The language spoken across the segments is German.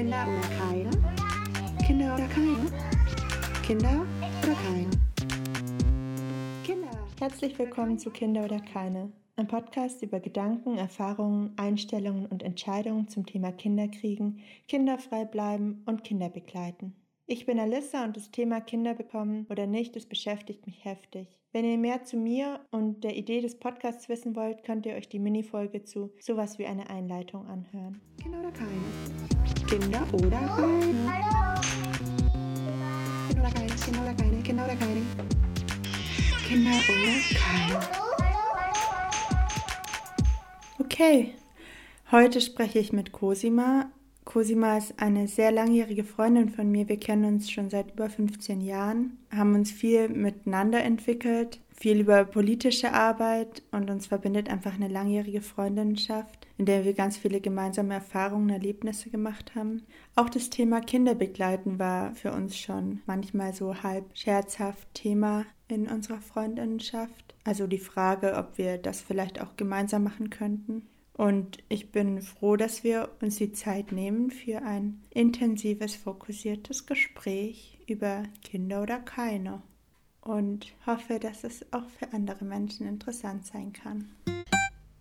Kinder oder keine? Kinder oder keine? Kinder oder keine? Kinder. Herzlich willkommen zu Kinder oder keine, ein Podcast über Gedanken, Erfahrungen, Einstellungen und Entscheidungen zum Thema Kinderkriegen, kinderfrei bleiben und Kinder begleiten. Ich bin Alissa und das Thema Kinder bekommen oder nicht, das beschäftigt mich heftig. Wenn ihr mehr zu mir und der Idee des Podcasts wissen wollt, könnt ihr euch die Minifolge zu sowas wie eine Einleitung anhören. Kinder oder keine? Kinder oder keine? Kinder oder keine? Kinder oder keine? Kinder oder keine? Kinder oder keine? Okay, heute spreche ich mit Cosima, Cosima ist eine sehr langjährige Freundin von mir. Wir kennen uns schon seit über 15 Jahren, haben uns viel miteinander entwickelt, viel über politische Arbeit und uns verbindet einfach eine langjährige Freundinnenschaft, in der wir ganz viele gemeinsame Erfahrungen, Erlebnisse gemacht haben. Auch das Thema Kinderbegleiten war für uns schon manchmal so halb scherzhaft Thema in unserer Freundinnenschaft. Also die Frage, ob wir das vielleicht auch gemeinsam machen könnten. Und ich bin froh, dass wir uns die Zeit nehmen für ein intensives, fokussiertes Gespräch über Kinder oder keine. Und hoffe, dass es auch für andere Menschen interessant sein kann.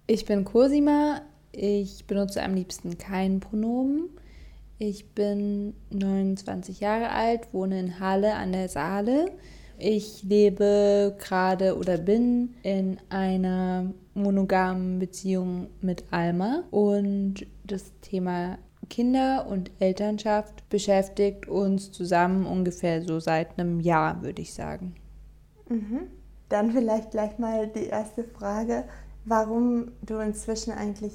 Ich bin Cosima. Ich benutze am liebsten kein Pronomen. Ich bin 29 Jahre alt, wohne in Halle an der Saale. Ich lebe gerade oder bin in einer monogamen Beziehung mit Alma und das Thema Kinder und Elternschaft beschäftigt uns zusammen ungefähr so seit einem Jahr, würde ich sagen. Mhm. Dann vielleicht gleich mal die erste Frage, warum du inzwischen eigentlich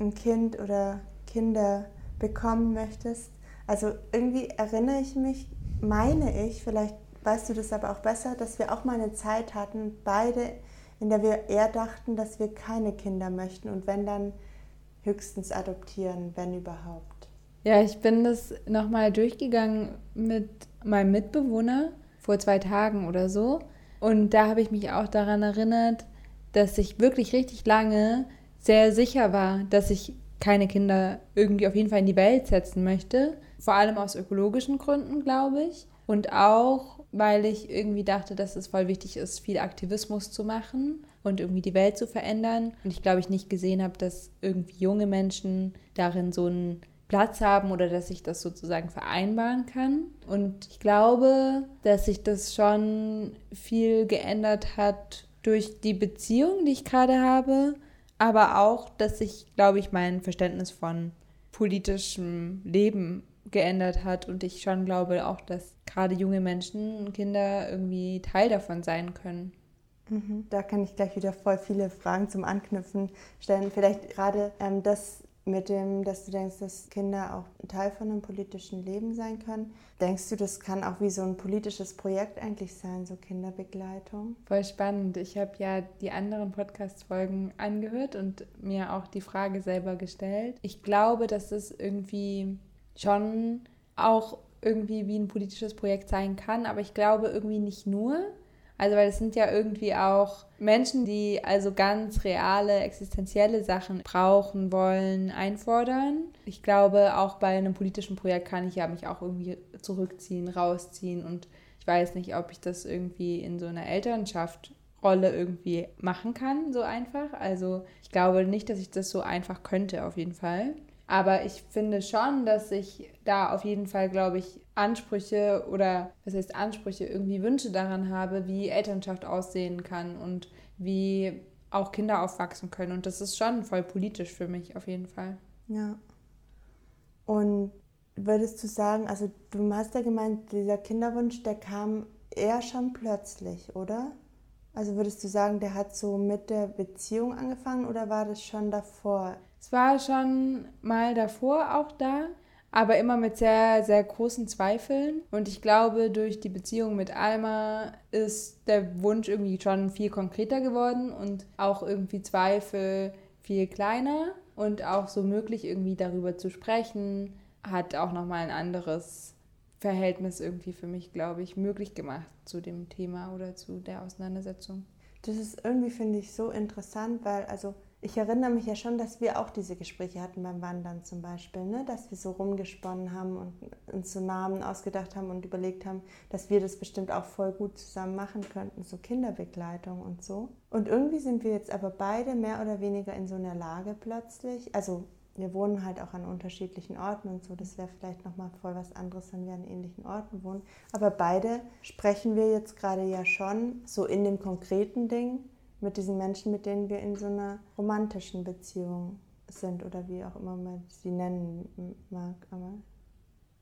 ein Kind oder Kinder bekommen möchtest. Also irgendwie erinnere ich mich, meine ich, vielleicht weißt du das aber auch besser, dass wir auch mal eine Zeit hatten, beide in der wir eher dachten, dass wir keine Kinder möchten und wenn dann höchstens adoptieren, wenn überhaupt. Ja, ich bin das nochmal durchgegangen mit meinem Mitbewohner vor zwei Tagen oder so. Und da habe ich mich auch daran erinnert, dass ich wirklich richtig lange sehr sicher war, dass ich keine Kinder irgendwie auf jeden Fall in die Welt setzen möchte. Vor allem aus ökologischen Gründen, glaube ich. Und auch, weil ich irgendwie dachte, dass es voll wichtig ist, viel Aktivismus zu machen und irgendwie die Welt zu verändern. Und ich glaube, ich nicht gesehen habe, dass irgendwie junge Menschen darin so einen Platz haben oder dass ich das sozusagen vereinbaren kann. Und ich glaube, dass sich das schon viel geändert hat durch die Beziehung, die ich gerade habe, aber auch, dass sich, glaube ich, mein Verständnis von politischem Leben geändert hat und ich schon glaube auch, dass gerade junge Menschen und Kinder irgendwie Teil davon sein können. Mhm. Da kann ich gleich wieder voll viele Fragen zum Anknüpfen stellen. Vielleicht gerade ähm, das mit dem, dass du denkst, dass Kinder auch Teil von einem politischen Leben sein können. Denkst du, das kann auch wie so ein politisches Projekt eigentlich sein, so Kinderbegleitung? Voll spannend. Ich habe ja die anderen Podcast-Folgen angehört und mir auch die Frage selber gestellt. Ich glaube, dass es irgendwie schon auch irgendwie wie ein politisches Projekt sein kann, aber ich glaube irgendwie nicht nur. Also, weil es sind ja irgendwie auch Menschen, die also ganz reale, existenzielle Sachen brauchen, wollen, einfordern. Ich glaube, auch bei einem politischen Projekt kann ich ja mich auch irgendwie zurückziehen, rausziehen und ich weiß nicht, ob ich das irgendwie in so einer Elternschaft Rolle irgendwie machen kann, so einfach. Also ich glaube nicht, dass ich das so einfach könnte, auf jeden Fall. Aber ich finde schon, dass ich da auf jeden Fall, glaube ich, Ansprüche oder was heißt Ansprüche, irgendwie Wünsche daran habe, wie Elternschaft aussehen kann und wie auch Kinder aufwachsen können. Und das ist schon voll politisch für mich auf jeden Fall. Ja. Und würdest du sagen, also du hast ja gemeint, dieser Kinderwunsch, der kam eher schon plötzlich, oder? Also würdest du sagen, der hat so mit der Beziehung angefangen oder war das schon davor? Es war schon mal davor auch da, aber immer mit sehr, sehr großen Zweifeln. Und ich glaube, durch die Beziehung mit Alma ist der Wunsch irgendwie schon viel konkreter geworden und auch irgendwie Zweifel viel kleiner und auch so möglich irgendwie darüber zu sprechen, hat auch nochmal ein anderes Verhältnis irgendwie für mich, glaube ich, möglich gemacht zu dem Thema oder zu der Auseinandersetzung. Das ist irgendwie, finde ich, so interessant, weil also ich erinnere mich ja schon, dass wir auch diese Gespräche hatten beim Wandern zum Beispiel, ne? dass wir so rumgesponnen haben und uns so Namen ausgedacht haben und überlegt haben, dass wir das bestimmt auch voll gut zusammen machen könnten, so Kinderbegleitung und so. Und irgendwie sind wir jetzt aber beide mehr oder weniger in so einer Lage plötzlich, also wir wohnen halt auch an unterschiedlichen Orten und so. Das wäre vielleicht nochmal voll was anderes, wenn wir an ähnlichen Orten wohnen. Aber beide sprechen wir jetzt gerade ja schon so in dem konkreten Ding mit diesen Menschen, mit denen wir in so einer romantischen Beziehung sind oder wie auch immer man sie nennen mag. Aber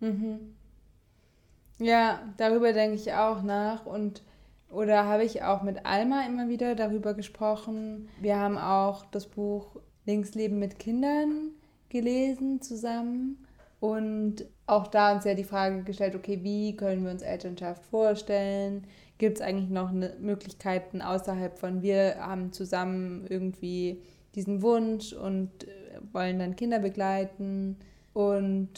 mhm. Ja, darüber denke ich auch nach und oder habe ich auch mit Alma immer wieder darüber gesprochen. Wir haben auch das Buch Linksleben mit Kindern gelesen zusammen und auch da uns ja die Frage gestellt, okay, wie können wir uns Elternschaft vorstellen? Gibt es eigentlich noch eine Möglichkeiten außerhalb von wir haben zusammen irgendwie diesen Wunsch und äh, wollen dann Kinder begleiten? Und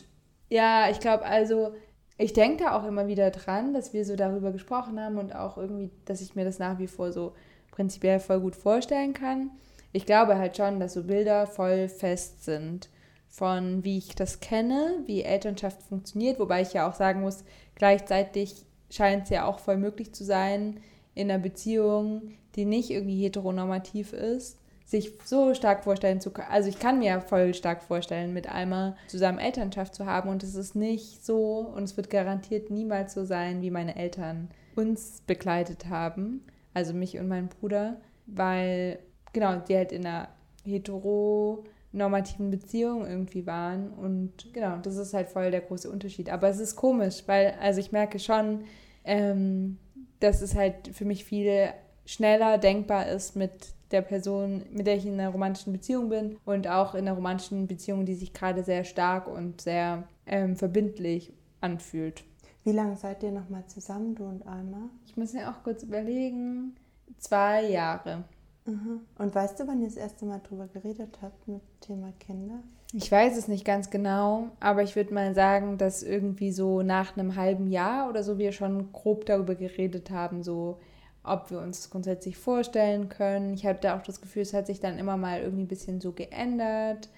ja, ich glaube also, ich denke da auch immer wieder dran, dass wir so darüber gesprochen haben und auch irgendwie, dass ich mir das nach wie vor so prinzipiell voll gut vorstellen kann. Ich glaube halt schon, dass so Bilder voll fest sind von wie ich das kenne, wie Elternschaft funktioniert, wobei ich ja auch sagen muss, gleichzeitig scheint es ja auch voll möglich zu sein, in einer Beziehung, die nicht irgendwie heteronormativ ist, sich so stark vorstellen zu können. Also ich kann mir voll stark vorstellen, mit Alma zusammen Elternschaft zu haben und es ist nicht so und es wird garantiert niemals so sein, wie meine Eltern uns begleitet haben, also mich und meinen Bruder, weil genau, die halt in einer hetero normativen Beziehungen irgendwie waren. Und genau, das ist halt voll der große Unterschied. Aber es ist komisch, weil, also ich merke schon, ähm, dass es halt für mich viel schneller denkbar ist mit der Person, mit der ich in einer romantischen Beziehung bin und auch in einer romantischen Beziehung, die sich gerade sehr stark und sehr ähm, verbindlich anfühlt. Wie lange seid ihr nochmal zusammen, du und Alma? Ich muss ja auch kurz überlegen. Zwei Jahre. Mhm. Und weißt du, wann ihr das erste Mal drüber geredet habt mit Thema Kinder? Ich weiß es nicht ganz genau, aber ich würde mal sagen, dass irgendwie so nach einem halben Jahr oder so wir schon grob darüber geredet haben, so ob wir uns das grundsätzlich vorstellen können. Ich hatte auch das Gefühl, es hat sich dann immer mal irgendwie ein bisschen so geändert,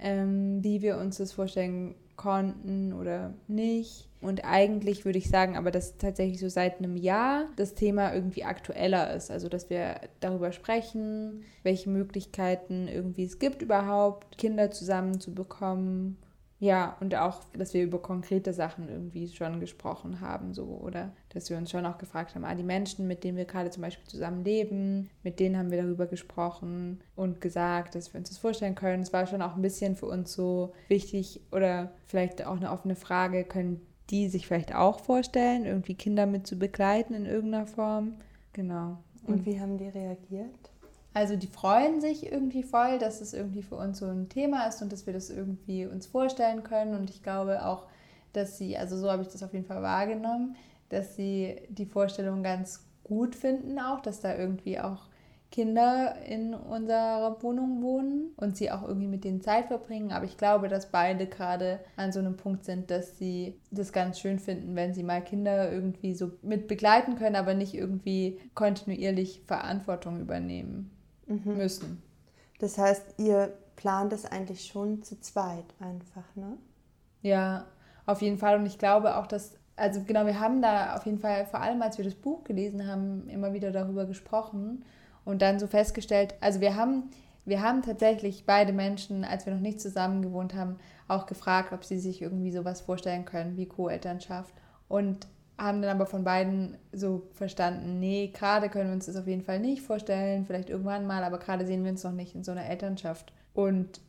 ähm, wie wir uns das vorstellen konnten oder nicht. Und eigentlich würde ich sagen, aber dass tatsächlich so seit einem Jahr das Thema irgendwie aktueller ist. Also dass wir darüber sprechen, welche Möglichkeiten irgendwie es gibt überhaupt, Kinder zusammenzubekommen ja, und auch, dass wir über konkrete Sachen irgendwie schon gesprochen haben, so, oder dass wir uns schon auch gefragt haben, ah, die Menschen, mit denen wir gerade zum Beispiel zusammen leben, mit denen haben wir darüber gesprochen und gesagt, dass wir uns das vorstellen können. Es war schon auch ein bisschen für uns so wichtig oder vielleicht auch eine offene Frage, können die sich vielleicht auch vorstellen, irgendwie Kinder mit zu begleiten in irgendeiner Form? Genau. Und, und wie haben die reagiert? Also die freuen sich irgendwie voll, dass es irgendwie für uns so ein Thema ist und dass wir das irgendwie uns vorstellen können. Und ich glaube auch, dass sie, also so habe ich das auf jeden Fall wahrgenommen, dass sie die Vorstellung ganz gut finden auch, dass da irgendwie auch Kinder in unserer Wohnung wohnen und sie auch irgendwie mit denen Zeit verbringen. Aber ich glaube, dass beide gerade an so einem Punkt sind, dass sie das ganz schön finden, wenn sie mal Kinder irgendwie so mit begleiten können, aber nicht irgendwie kontinuierlich Verantwortung übernehmen mhm. müssen. Das heißt, ihr plant es eigentlich schon zu zweit einfach, ne? Ja, auf jeden Fall. Und ich glaube auch, dass, also genau, wir haben da auf jeden Fall, vor allem als wir das Buch gelesen haben, immer wieder darüber gesprochen und dann so festgestellt, also wir haben, wir haben tatsächlich beide Menschen, als wir noch nicht zusammen gewohnt haben, auch gefragt, ob sie sich irgendwie sowas vorstellen können wie Co-Elternschaft. Und haben dann aber von beiden so verstanden, nee, gerade können wir uns das auf jeden Fall nicht vorstellen, vielleicht irgendwann mal, aber gerade sehen wir uns noch nicht in so einer Elternschaft. Und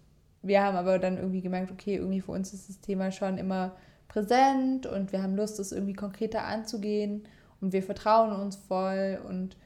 wir haben aber dann irgendwie gemerkt, okay, irgendwie für uns ist das Thema schon immer präsent und wir haben Lust, es irgendwie konkreter anzugehen und wir vertrauen uns voll und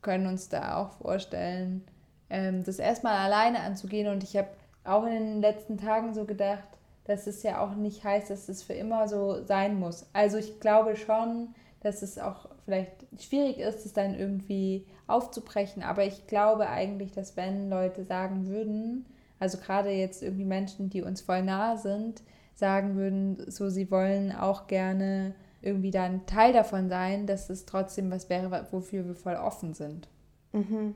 können uns da auch vorstellen, ähm, das erstmal alleine anzugehen. Und ich habe auch in den letzten Tagen so gedacht, dass es ja auch nicht heißt, dass es für immer so sein muss. Also ich glaube schon, dass es auch vielleicht schwierig ist, es dann irgendwie aufzubrechen. Aber ich glaube eigentlich, dass wenn Leute sagen würden, also gerade jetzt irgendwie Menschen, die uns voll nah sind, sagen würden, so sie wollen auch gerne irgendwie da ein Teil davon sein, dass es trotzdem was wäre, wofür wir voll offen sind. Mhm.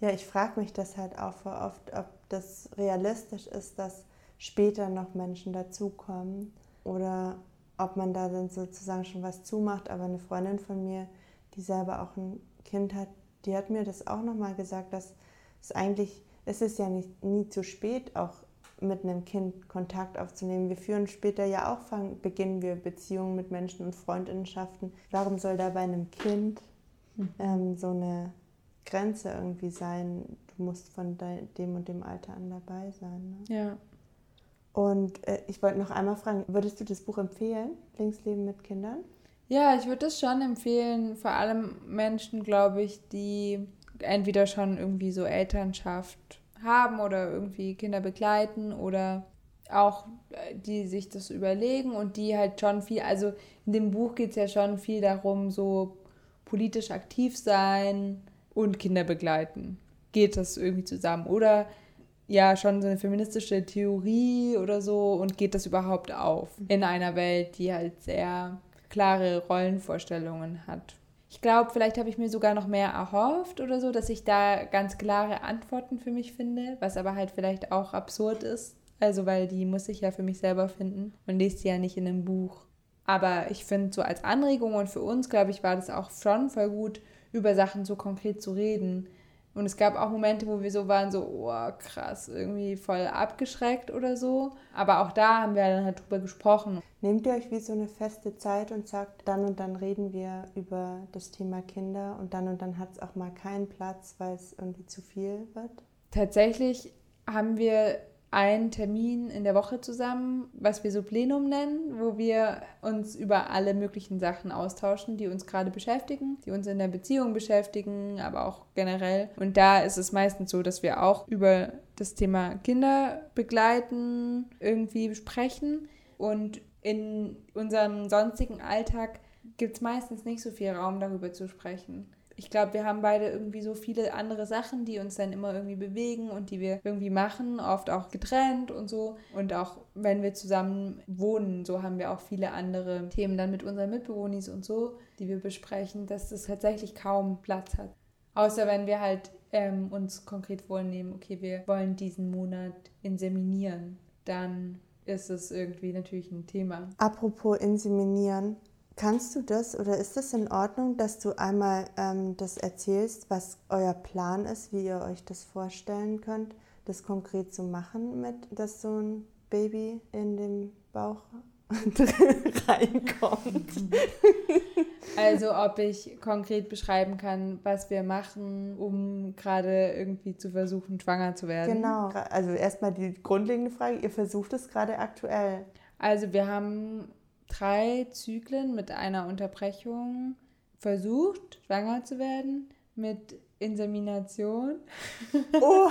Ja, ich frage mich das halt auch voll oft, ob das realistisch ist, dass später noch Menschen dazukommen oder ob man da dann sozusagen schon was zumacht. Aber eine Freundin von mir, die selber auch ein Kind hat, die hat mir das auch nochmal gesagt, dass es eigentlich, es ist ja nicht, nie zu spät, auch mit einem Kind Kontakt aufzunehmen. Wir führen später ja auch, fangen, beginnen wir Beziehungen mit Menschen und Freundinnenschaften. Warum soll da bei einem Kind mhm. ähm, so eine Grenze irgendwie sein? Du musst von dem und dem Alter an dabei sein. Ne? Ja. Und äh, ich wollte noch einmal fragen, würdest du das Buch empfehlen, Linksleben mit Kindern? Ja, ich würde das schon empfehlen, vor allem Menschen, glaube ich, die entweder schon irgendwie so Elternschaft haben oder irgendwie Kinder begleiten oder auch äh, die sich das überlegen und die halt schon viel, also in dem Buch geht es ja schon viel darum, so politisch aktiv sein und Kinder begleiten. Geht das irgendwie zusammen? Oder ja, schon so eine feministische Theorie oder so und geht das überhaupt auf in einer Welt, die halt sehr klare Rollenvorstellungen hat? Ich glaube, vielleicht habe ich mir sogar noch mehr erhofft oder so, dass ich da ganz klare Antworten für mich finde, was aber halt vielleicht auch absurd ist. Also, weil die muss ich ja für mich selber finden und lese die ja nicht in einem Buch. Aber ich finde, so als Anregung und für uns, glaube ich, war das auch schon voll gut, über Sachen so konkret zu reden. Und es gab auch Momente, wo wir so waren, so, oh krass, irgendwie voll abgeschreckt oder so. Aber auch da haben wir dann halt drüber gesprochen. Nehmt ihr euch wie so eine feste Zeit und sagt, dann und dann reden wir über das Thema Kinder und dann und dann hat es auch mal keinen Platz, weil es irgendwie zu viel wird? Tatsächlich haben wir einen Termin in der Woche zusammen, was wir so Plenum nennen, wo wir uns über alle möglichen Sachen austauschen, die uns gerade beschäftigen, die uns in der Beziehung beschäftigen, aber auch generell. Und da ist es meistens so, dass wir auch über das Thema Kinder begleiten irgendwie sprechen. Und in unserem sonstigen Alltag gibt es meistens nicht so viel Raum, darüber zu sprechen ich glaube, wir haben beide irgendwie so viele andere Sachen, die uns dann immer irgendwie bewegen und die wir irgendwie machen, oft auch getrennt und so. Und auch wenn wir zusammen wohnen, so haben wir auch viele andere Themen dann mit unseren Mitbewohnern und so, die wir besprechen, dass das tatsächlich kaum Platz hat. Außer wenn wir halt ähm, uns konkret vornehmen, okay, wir wollen diesen Monat inseminieren, dann ist es irgendwie natürlich ein Thema. Apropos inseminieren, Kannst du das oder ist es in Ordnung, dass du einmal ähm, das erzählst, was euer Plan ist, wie ihr euch das vorstellen könnt, das konkret zu machen, mit dass so ein Baby in den Bauch reinkommt? Also ob ich konkret beschreiben kann, was wir machen, um gerade irgendwie zu versuchen, schwanger zu werden. Genau. Also erstmal die grundlegende Frage, ihr versucht es gerade aktuell. Also wir haben drei Zyklen mit einer Unterbrechung versucht, schwanger zu werden mit Insemination. Oh,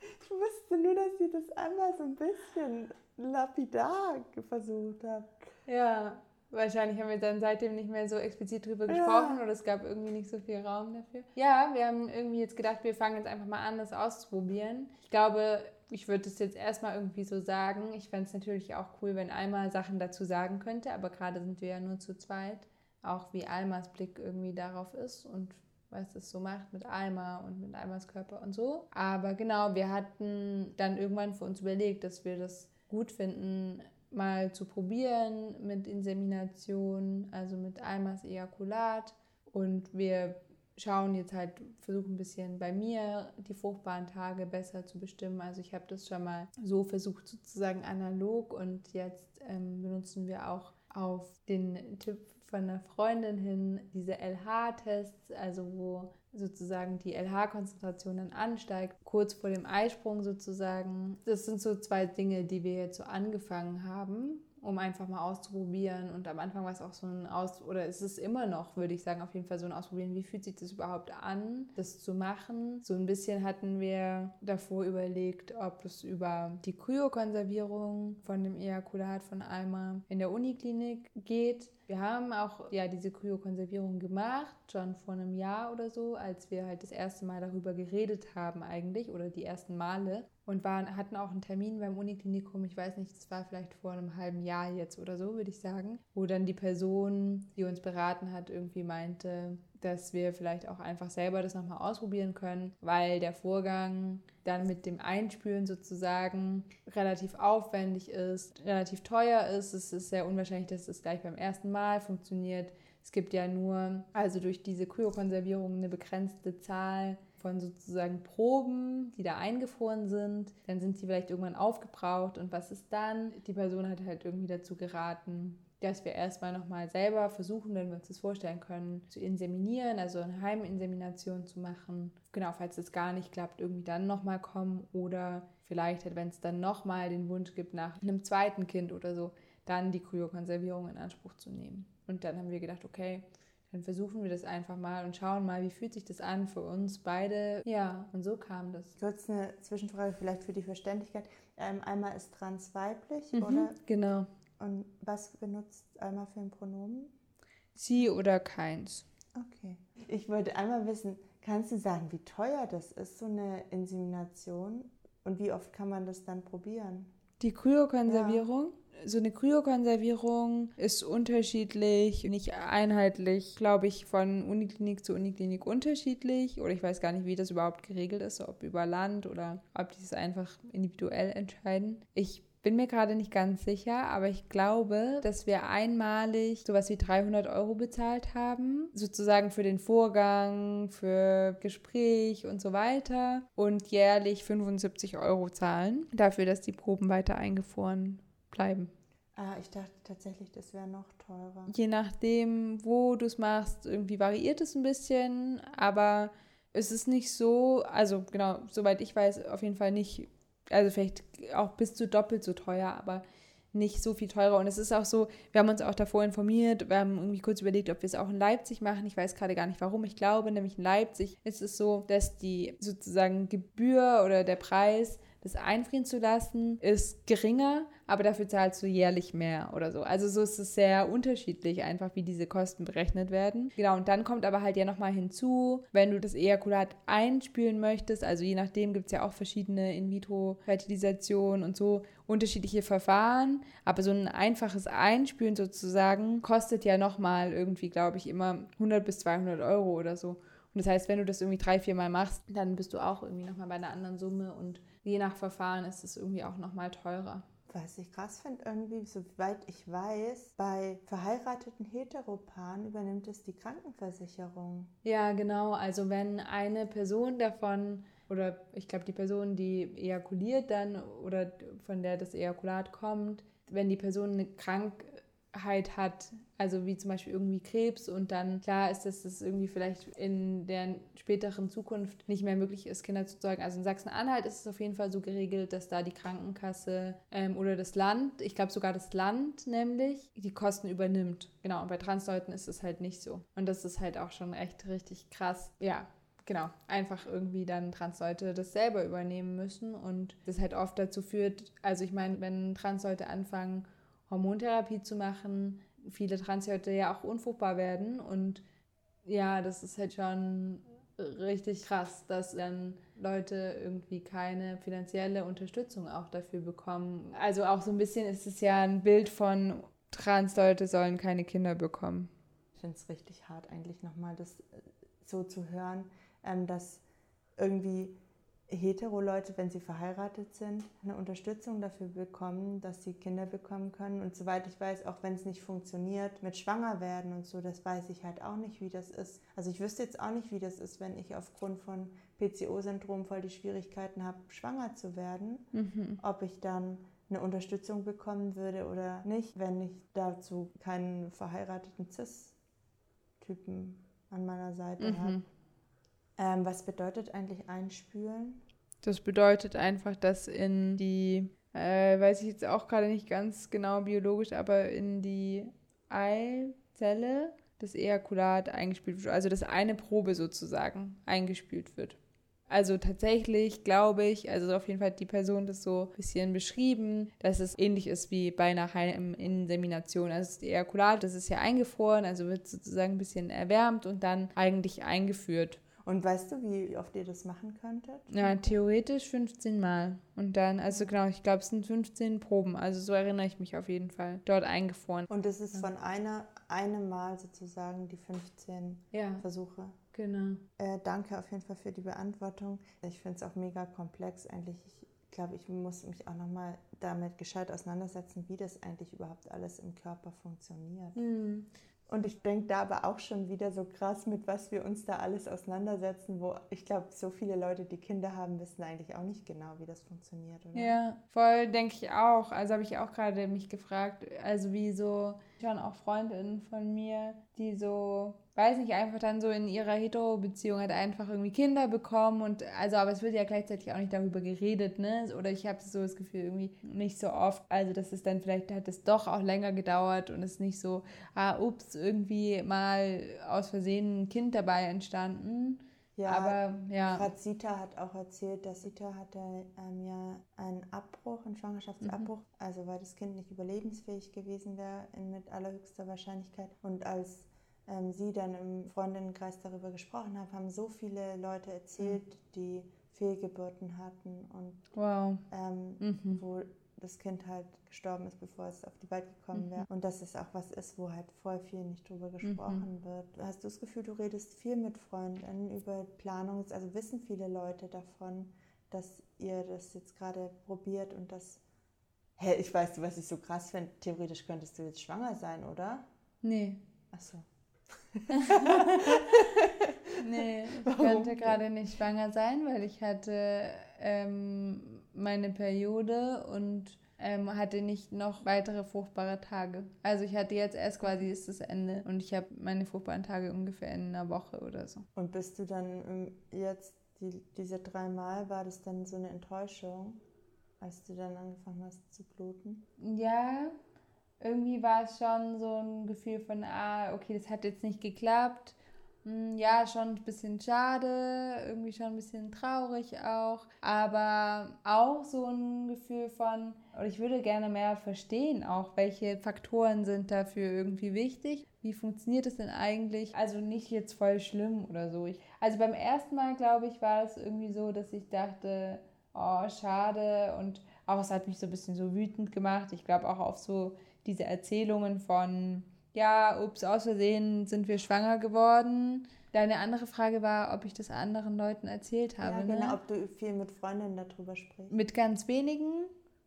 ich wusste nur, dass ihr das einmal so ein bisschen lapidar versucht habt. Ja, wahrscheinlich haben wir dann seitdem nicht mehr so explizit drüber gesprochen ja. oder es gab irgendwie nicht so viel Raum dafür. Ja, wir haben irgendwie jetzt gedacht, wir fangen jetzt einfach mal an, das auszuprobieren. Ich glaube, ich würde es jetzt erstmal irgendwie so sagen. Ich fände es natürlich auch cool, wenn Alma Sachen dazu sagen könnte, aber gerade sind wir ja nur zu zweit. Auch wie Almas Blick irgendwie darauf ist und was es so macht mit Alma und mit Almas Körper und so. Aber genau, wir hatten dann irgendwann für uns überlegt, dass wir das gut finden, mal zu probieren mit Insemination, also mit Almas Ejakulat. Und wir schauen jetzt halt, versuchen ein bisschen bei mir die fruchtbaren Tage besser zu bestimmen. Also ich habe das schon mal so versucht, sozusagen analog und jetzt ähm, benutzen wir auch auf den Tipp von einer Freundin hin diese LH-Tests, also wo sozusagen die LH-Konzentration dann ansteigt, kurz vor dem Eisprung sozusagen. Das sind so zwei Dinge, die wir jetzt so angefangen haben um einfach mal auszuprobieren. Und am Anfang war es auch so ein Aus, oder ist es immer noch, würde ich sagen, auf jeden Fall so ein Ausprobieren, wie fühlt sich das überhaupt an, das zu machen. So ein bisschen hatten wir davor überlegt, ob es über die Kryokonservierung von dem Ejakulat von Alma in der Uniklinik geht. Wir haben auch ja diese Kryokonservierung gemacht, schon vor einem Jahr oder so, als wir halt das erste Mal darüber geredet haben eigentlich oder die ersten Male und waren, hatten auch einen Termin beim Uniklinikum. Ich weiß nicht, es war vielleicht vor einem halben Jahr jetzt oder so, würde ich sagen, wo dann die Person, die uns beraten hat, irgendwie meinte, dass wir vielleicht auch einfach selber das nochmal ausprobieren können, weil der Vorgang dann mit dem Einspülen sozusagen relativ aufwendig ist, relativ teuer ist. Es ist sehr unwahrscheinlich, dass es gleich beim ersten Mal funktioniert. Es gibt ja nur, also durch diese Kryokonservierung, eine begrenzte Zahl von sozusagen Proben, die da eingefroren sind. Dann sind sie vielleicht irgendwann aufgebraucht und was ist dann? Die Person hat halt irgendwie dazu geraten, dass wir erstmal nochmal selber versuchen, wenn wir uns das vorstellen können, zu inseminieren, also eine Heiminsemination zu machen. Genau, falls es gar nicht klappt, irgendwie dann nochmal kommen oder vielleicht, halt, wenn es dann nochmal den Wunsch gibt nach einem zweiten Kind oder so, dann die Kryokonservierung in Anspruch zu nehmen. Und dann haben wir gedacht, okay, dann versuchen wir das einfach mal und schauen mal, wie fühlt sich das an für uns beide. Ja, und so kam das. Kurz eine Zwischenfrage vielleicht für die Verständlichkeit. Ähm, einmal ist trans weiblich, mhm, oder? Genau. Und was benutzt einmal für ein Pronomen? Sie oder keins. Okay. Ich wollte einmal wissen, kannst du sagen, wie teuer das ist, so eine Insemination? Und wie oft kann man das dann probieren? Die Kryokonservierung? Ja. So eine Kryokonservierung ist unterschiedlich, nicht einheitlich, glaube ich, von Uniklinik zu Uniklinik unterschiedlich. Oder ich weiß gar nicht, wie das überhaupt geregelt ist, ob über Land oder ob die es einfach individuell entscheiden. Ich bin mir gerade nicht ganz sicher, aber ich glaube, dass wir einmalig sowas wie 300 Euro bezahlt haben, sozusagen für den Vorgang, für Gespräch und so weiter und jährlich 75 Euro zahlen dafür, dass die Proben weiter eingefroren bleiben. Ah, ich dachte tatsächlich, das wäre noch teurer. Je nachdem, wo du es machst, irgendwie variiert es ein bisschen, aber es ist nicht so, also genau, soweit ich weiß, auf jeden Fall nicht also vielleicht auch bis zu doppelt so teuer, aber nicht so viel teurer. Und es ist auch so, wir haben uns auch davor informiert, wir haben irgendwie kurz überlegt, ob wir es auch in Leipzig machen. Ich weiß gerade gar nicht warum. Ich glaube, nämlich in Leipzig ist es so, dass die sozusagen Gebühr oder der Preis das einfrieren zu lassen, ist geringer, aber dafür zahlst du jährlich mehr oder so. Also so ist es sehr unterschiedlich einfach, wie diese Kosten berechnet werden. Genau, und dann kommt aber halt ja nochmal hinzu, wenn du das Ejakulat einspülen möchtest, also je nachdem gibt es ja auch verschiedene In-vitro-Fertilisationen und so unterschiedliche Verfahren, aber so ein einfaches Einspülen sozusagen kostet ja nochmal irgendwie, glaube ich, immer 100 bis 200 Euro oder so. Und das heißt, wenn du das irgendwie drei, vier Mal machst, dann bist du auch irgendwie nochmal bei einer anderen Summe und je nach Verfahren ist es irgendwie auch nochmal teurer. Was ich krass finde, irgendwie, soweit ich weiß, bei verheirateten Heteropaaren übernimmt es die Krankenversicherung. Ja, genau. Also wenn eine Person davon oder ich glaube die Person, die ejakuliert dann oder von der das Ejakulat kommt, wenn die Person krank Krankheit hat, also wie zum Beispiel irgendwie Krebs und dann klar ist, dass das irgendwie vielleicht in der späteren Zukunft nicht mehr möglich ist, Kinder zu zeugen. Also in Sachsen-Anhalt ist es auf jeden Fall so geregelt, dass da die Krankenkasse ähm, oder das Land, ich glaube sogar das Land nämlich, die Kosten übernimmt. Genau, und bei Transleuten ist es halt nicht so. Und das ist halt auch schon echt richtig krass. Ja, genau, einfach irgendwie dann Transleute das selber übernehmen müssen und das halt oft dazu führt, also ich meine, wenn Transleute anfangen, Hormontherapie zu machen. Viele Transleute ja auch unfruchtbar werden und ja, das ist halt schon richtig krass, dass dann Leute irgendwie keine finanzielle Unterstützung auch dafür bekommen. Also auch so ein bisschen ist es ja ein Bild von Transleute sollen keine Kinder bekommen. Ich finde es richtig hart eigentlich nochmal das so zu hören, ähm, dass irgendwie Hetero-Leute, wenn sie verheiratet sind, eine Unterstützung dafür bekommen, dass sie Kinder bekommen können. Und soweit ich weiß, auch wenn es nicht funktioniert, mit schwanger werden und so, das weiß ich halt auch nicht, wie das ist. Also ich wüsste jetzt auch nicht, wie das ist, wenn ich aufgrund von PCO-Syndrom voll die Schwierigkeiten habe, schwanger zu werden. Mhm. Ob ich dann eine Unterstützung bekommen würde oder nicht, wenn ich dazu keinen verheirateten Cis-Typen an meiner Seite mhm. habe. Ähm, was bedeutet eigentlich einspülen? Das bedeutet einfach, dass in die, äh, weiß ich jetzt auch gerade nicht ganz genau biologisch, aber in die Eizelle das Ejakulat eingespült wird. Also dass eine Probe sozusagen eingespült wird. Also tatsächlich glaube ich, also auf jeden Fall hat die Person das so ein bisschen beschrieben, dass es ähnlich ist wie bei einer Heiminsemination. Also das Ejakulat, das ist ja eingefroren, also wird sozusagen ein bisschen erwärmt und dann eigentlich eingeführt. Und weißt du, wie oft ihr das machen könntet? Ja, theoretisch 15 Mal. Und dann, also genau, ich glaube, es sind 15 Proben. Also so erinnere ich mich auf jeden Fall. Dort eingefroren. Und es ist von einer, einem Mal sozusagen die 15 Ja. Versuche. Genau. Äh, danke auf jeden Fall für die Beantwortung. Ich finde es auch mega komplex eigentlich. Ich glaube, ich muss mich auch nochmal damit gescheit auseinandersetzen, wie das eigentlich überhaupt alles im Körper funktioniert. Hm. Und ich denke da aber auch schon wieder so krass, mit was wir uns da alles auseinandersetzen, wo ich glaube, so viele Leute, die Kinder haben, wissen eigentlich auch nicht genau, wie das funktioniert, oder? Ja, voll denke ich auch. Also habe ich auch gerade mich gefragt, also wie so schon auch Freundinnen von mir, die so, weiß nicht, einfach dann so in ihrer Hetero-Beziehung halt einfach irgendwie Kinder bekommen und also, aber es wird ja gleichzeitig auch nicht darüber geredet, ne? Oder ich habe so das Gefühl irgendwie nicht so oft, also dass es dann vielleicht hat es doch auch länger gedauert und es ist nicht so, ah, ups, irgendwie mal aus Versehen ein Kind dabei entstanden. Ja, aber ja. Gerade Sita hat auch erzählt, dass Sita hatte ähm, ja einen Abbruch, einen Schwangerschaftsabbruch, also weil das Kind nicht überlebensfähig gewesen wäre mit allerhöchster Wahrscheinlichkeit. Und als ähm, sie dann im Freundinnenkreis darüber gesprochen hat, haben so viele Leute erzählt, die Fehlgeburten hatten und Wow. ähm, Mhm. wo das Kind halt gestorben ist, bevor es auf die Welt gekommen wäre. Und dass es auch was ist, wo halt voll viel nicht drüber gesprochen wird. Hast du das Gefühl, du redest viel mit Freundinnen über Planung? Also wissen viele Leute davon, dass ihr das jetzt gerade probiert und das... Hä, ich weiß, was ich so krass finde. Theoretisch könntest du jetzt schwanger sein, oder? Nee. Achso. Nee, ich Warum? könnte gerade nicht schwanger sein, weil ich hatte ähm, meine Periode und ähm, hatte nicht noch weitere fruchtbare Tage. Also ich hatte jetzt erst quasi ist das Ende und ich habe meine fruchtbaren Tage ungefähr in einer Woche oder so. Und bist du dann jetzt, die, diese dreimal, war das dann so eine Enttäuschung, als du dann angefangen hast zu bluten? Ja, irgendwie war es schon so ein Gefühl von, ah, okay, das hat jetzt nicht geklappt. Hm, Ja, schon ein bisschen schade, irgendwie schon ein bisschen traurig auch, aber auch so ein Gefühl von, oder ich würde gerne mehr verstehen auch, welche Faktoren sind dafür irgendwie wichtig, wie funktioniert es denn eigentlich, also nicht jetzt voll schlimm oder so. Ich, also beim ersten Mal, glaube ich, war es irgendwie so, dass ich dachte, oh, schade und auch es hat mich so ein bisschen so wütend gemacht. Ich glaube auch auf so diese Erzählungen von, ja, ups, aus Versehen sind wir schwanger geworden. Deine andere Frage war, ob ich das anderen Leuten erzählt habe. ja, ne? genau, ob du viel mit Freundinnen darüber sprichst. Mit ganz wenigen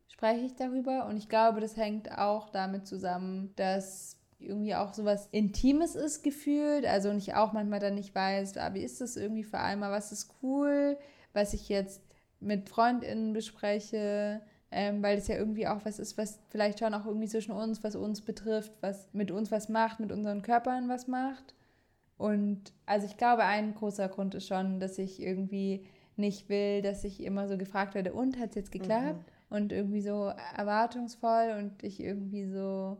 spreche ich darüber und ich glaube, das hängt auch damit zusammen, dass irgendwie auch sowas Intimes ist gefühlt. Also und ich auch manchmal dann nicht weiß, ah, wie ist das irgendwie für einmal, was ist cool, was ich jetzt mit FreundInnen bespreche, ähm, weil das ja irgendwie auch was ist, was vielleicht schon auch irgendwie zwischen uns, was uns betrifft, was mit uns was macht, mit unseren Körpern was macht. Und also ich glaube, ein großer Grund ist schon, dass ich irgendwie nicht will, dass ich immer so gefragt werde, und hat es jetzt geklappt? Und irgendwie so erwartungsvoll und ich irgendwie so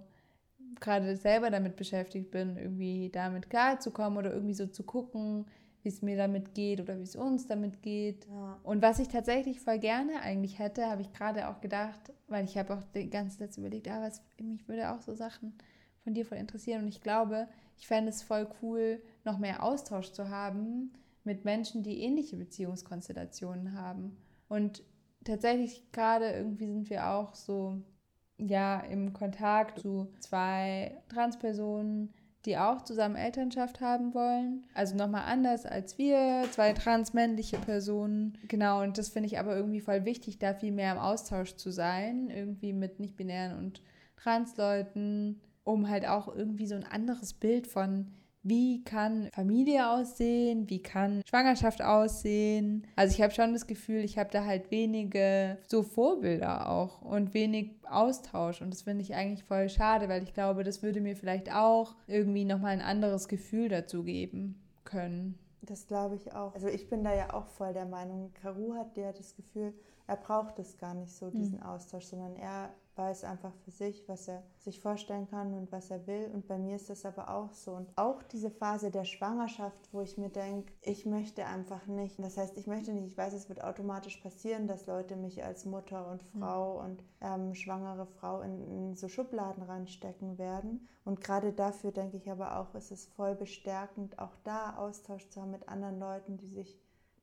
gerade selber damit beschäftigt bin, irgendwie damit klarzukommen oder irgendwie so zu gucken, wie es mir damit geht oder wie es uns damit geht. Ja. Und was ich tatsächlich voll gerne eigentlich hätte, habe ich gerade auch gedacht, weil ich habe auch die ganze Zeit überlegt, ah, was, mich würde auch so Sachen von dir voll interessieren. Und ich glaube, ich fände es voll cool, noch mehr Austausch zu haben mit Menschen, die ähnliche Beziehungskonstellationen haben. Und tatsächlich gerade irgendwie sind wir auch so, ja, im Kontakt zu zwei Transpersonen, die auch zusammen Elternschaft haben wollen. Also nochmal anders als wir, zwei transmännliche Personen. Genau, und das finde ich aber irgendwie voll wichtig, da viel mehr im Austausch zu sein, irgendwie mit nicht-binären und Transleuten, um halt auch irgendwie so ein anderes Bild von wie kann Familie aussehen, wie kann Schwangerschaft aussehen. Also ich habe schon das Gefühl, ich habe da halt wenige so Vorbilder auch und wenig Austausch und das finde ich eigentlich voll schade, weil ich glaube, das würde mir vielleicht auch irgendwie nochmal ein anderes Gefühl dazu geben können. Das glaube ich auch. Also ich bin da ja auch voll der Meinung, Karu hat ja das Gefühl, er braucht es gar nicht so, diesen Austausch, sondern er weiß einfach für sich, was er sich vorstellen kann und was er will. Und bei mir ist das aber auch so. Und auch diese Phase der Schwangerschaft, wo ich mir denke, ich möchte einfach nicht, das heißt, ich möchte nicht, ich weiß, es wird automatisch passieren, dass Leute mich als Mutter und Frau mhm. und ähm, schwangere Frau in, in so Schubladen reinstecken werden. Und gerade dafür denke ich aber auch, ist es voll bestärkend, auch da Austausch zu haben mit anderen Leuten, die sich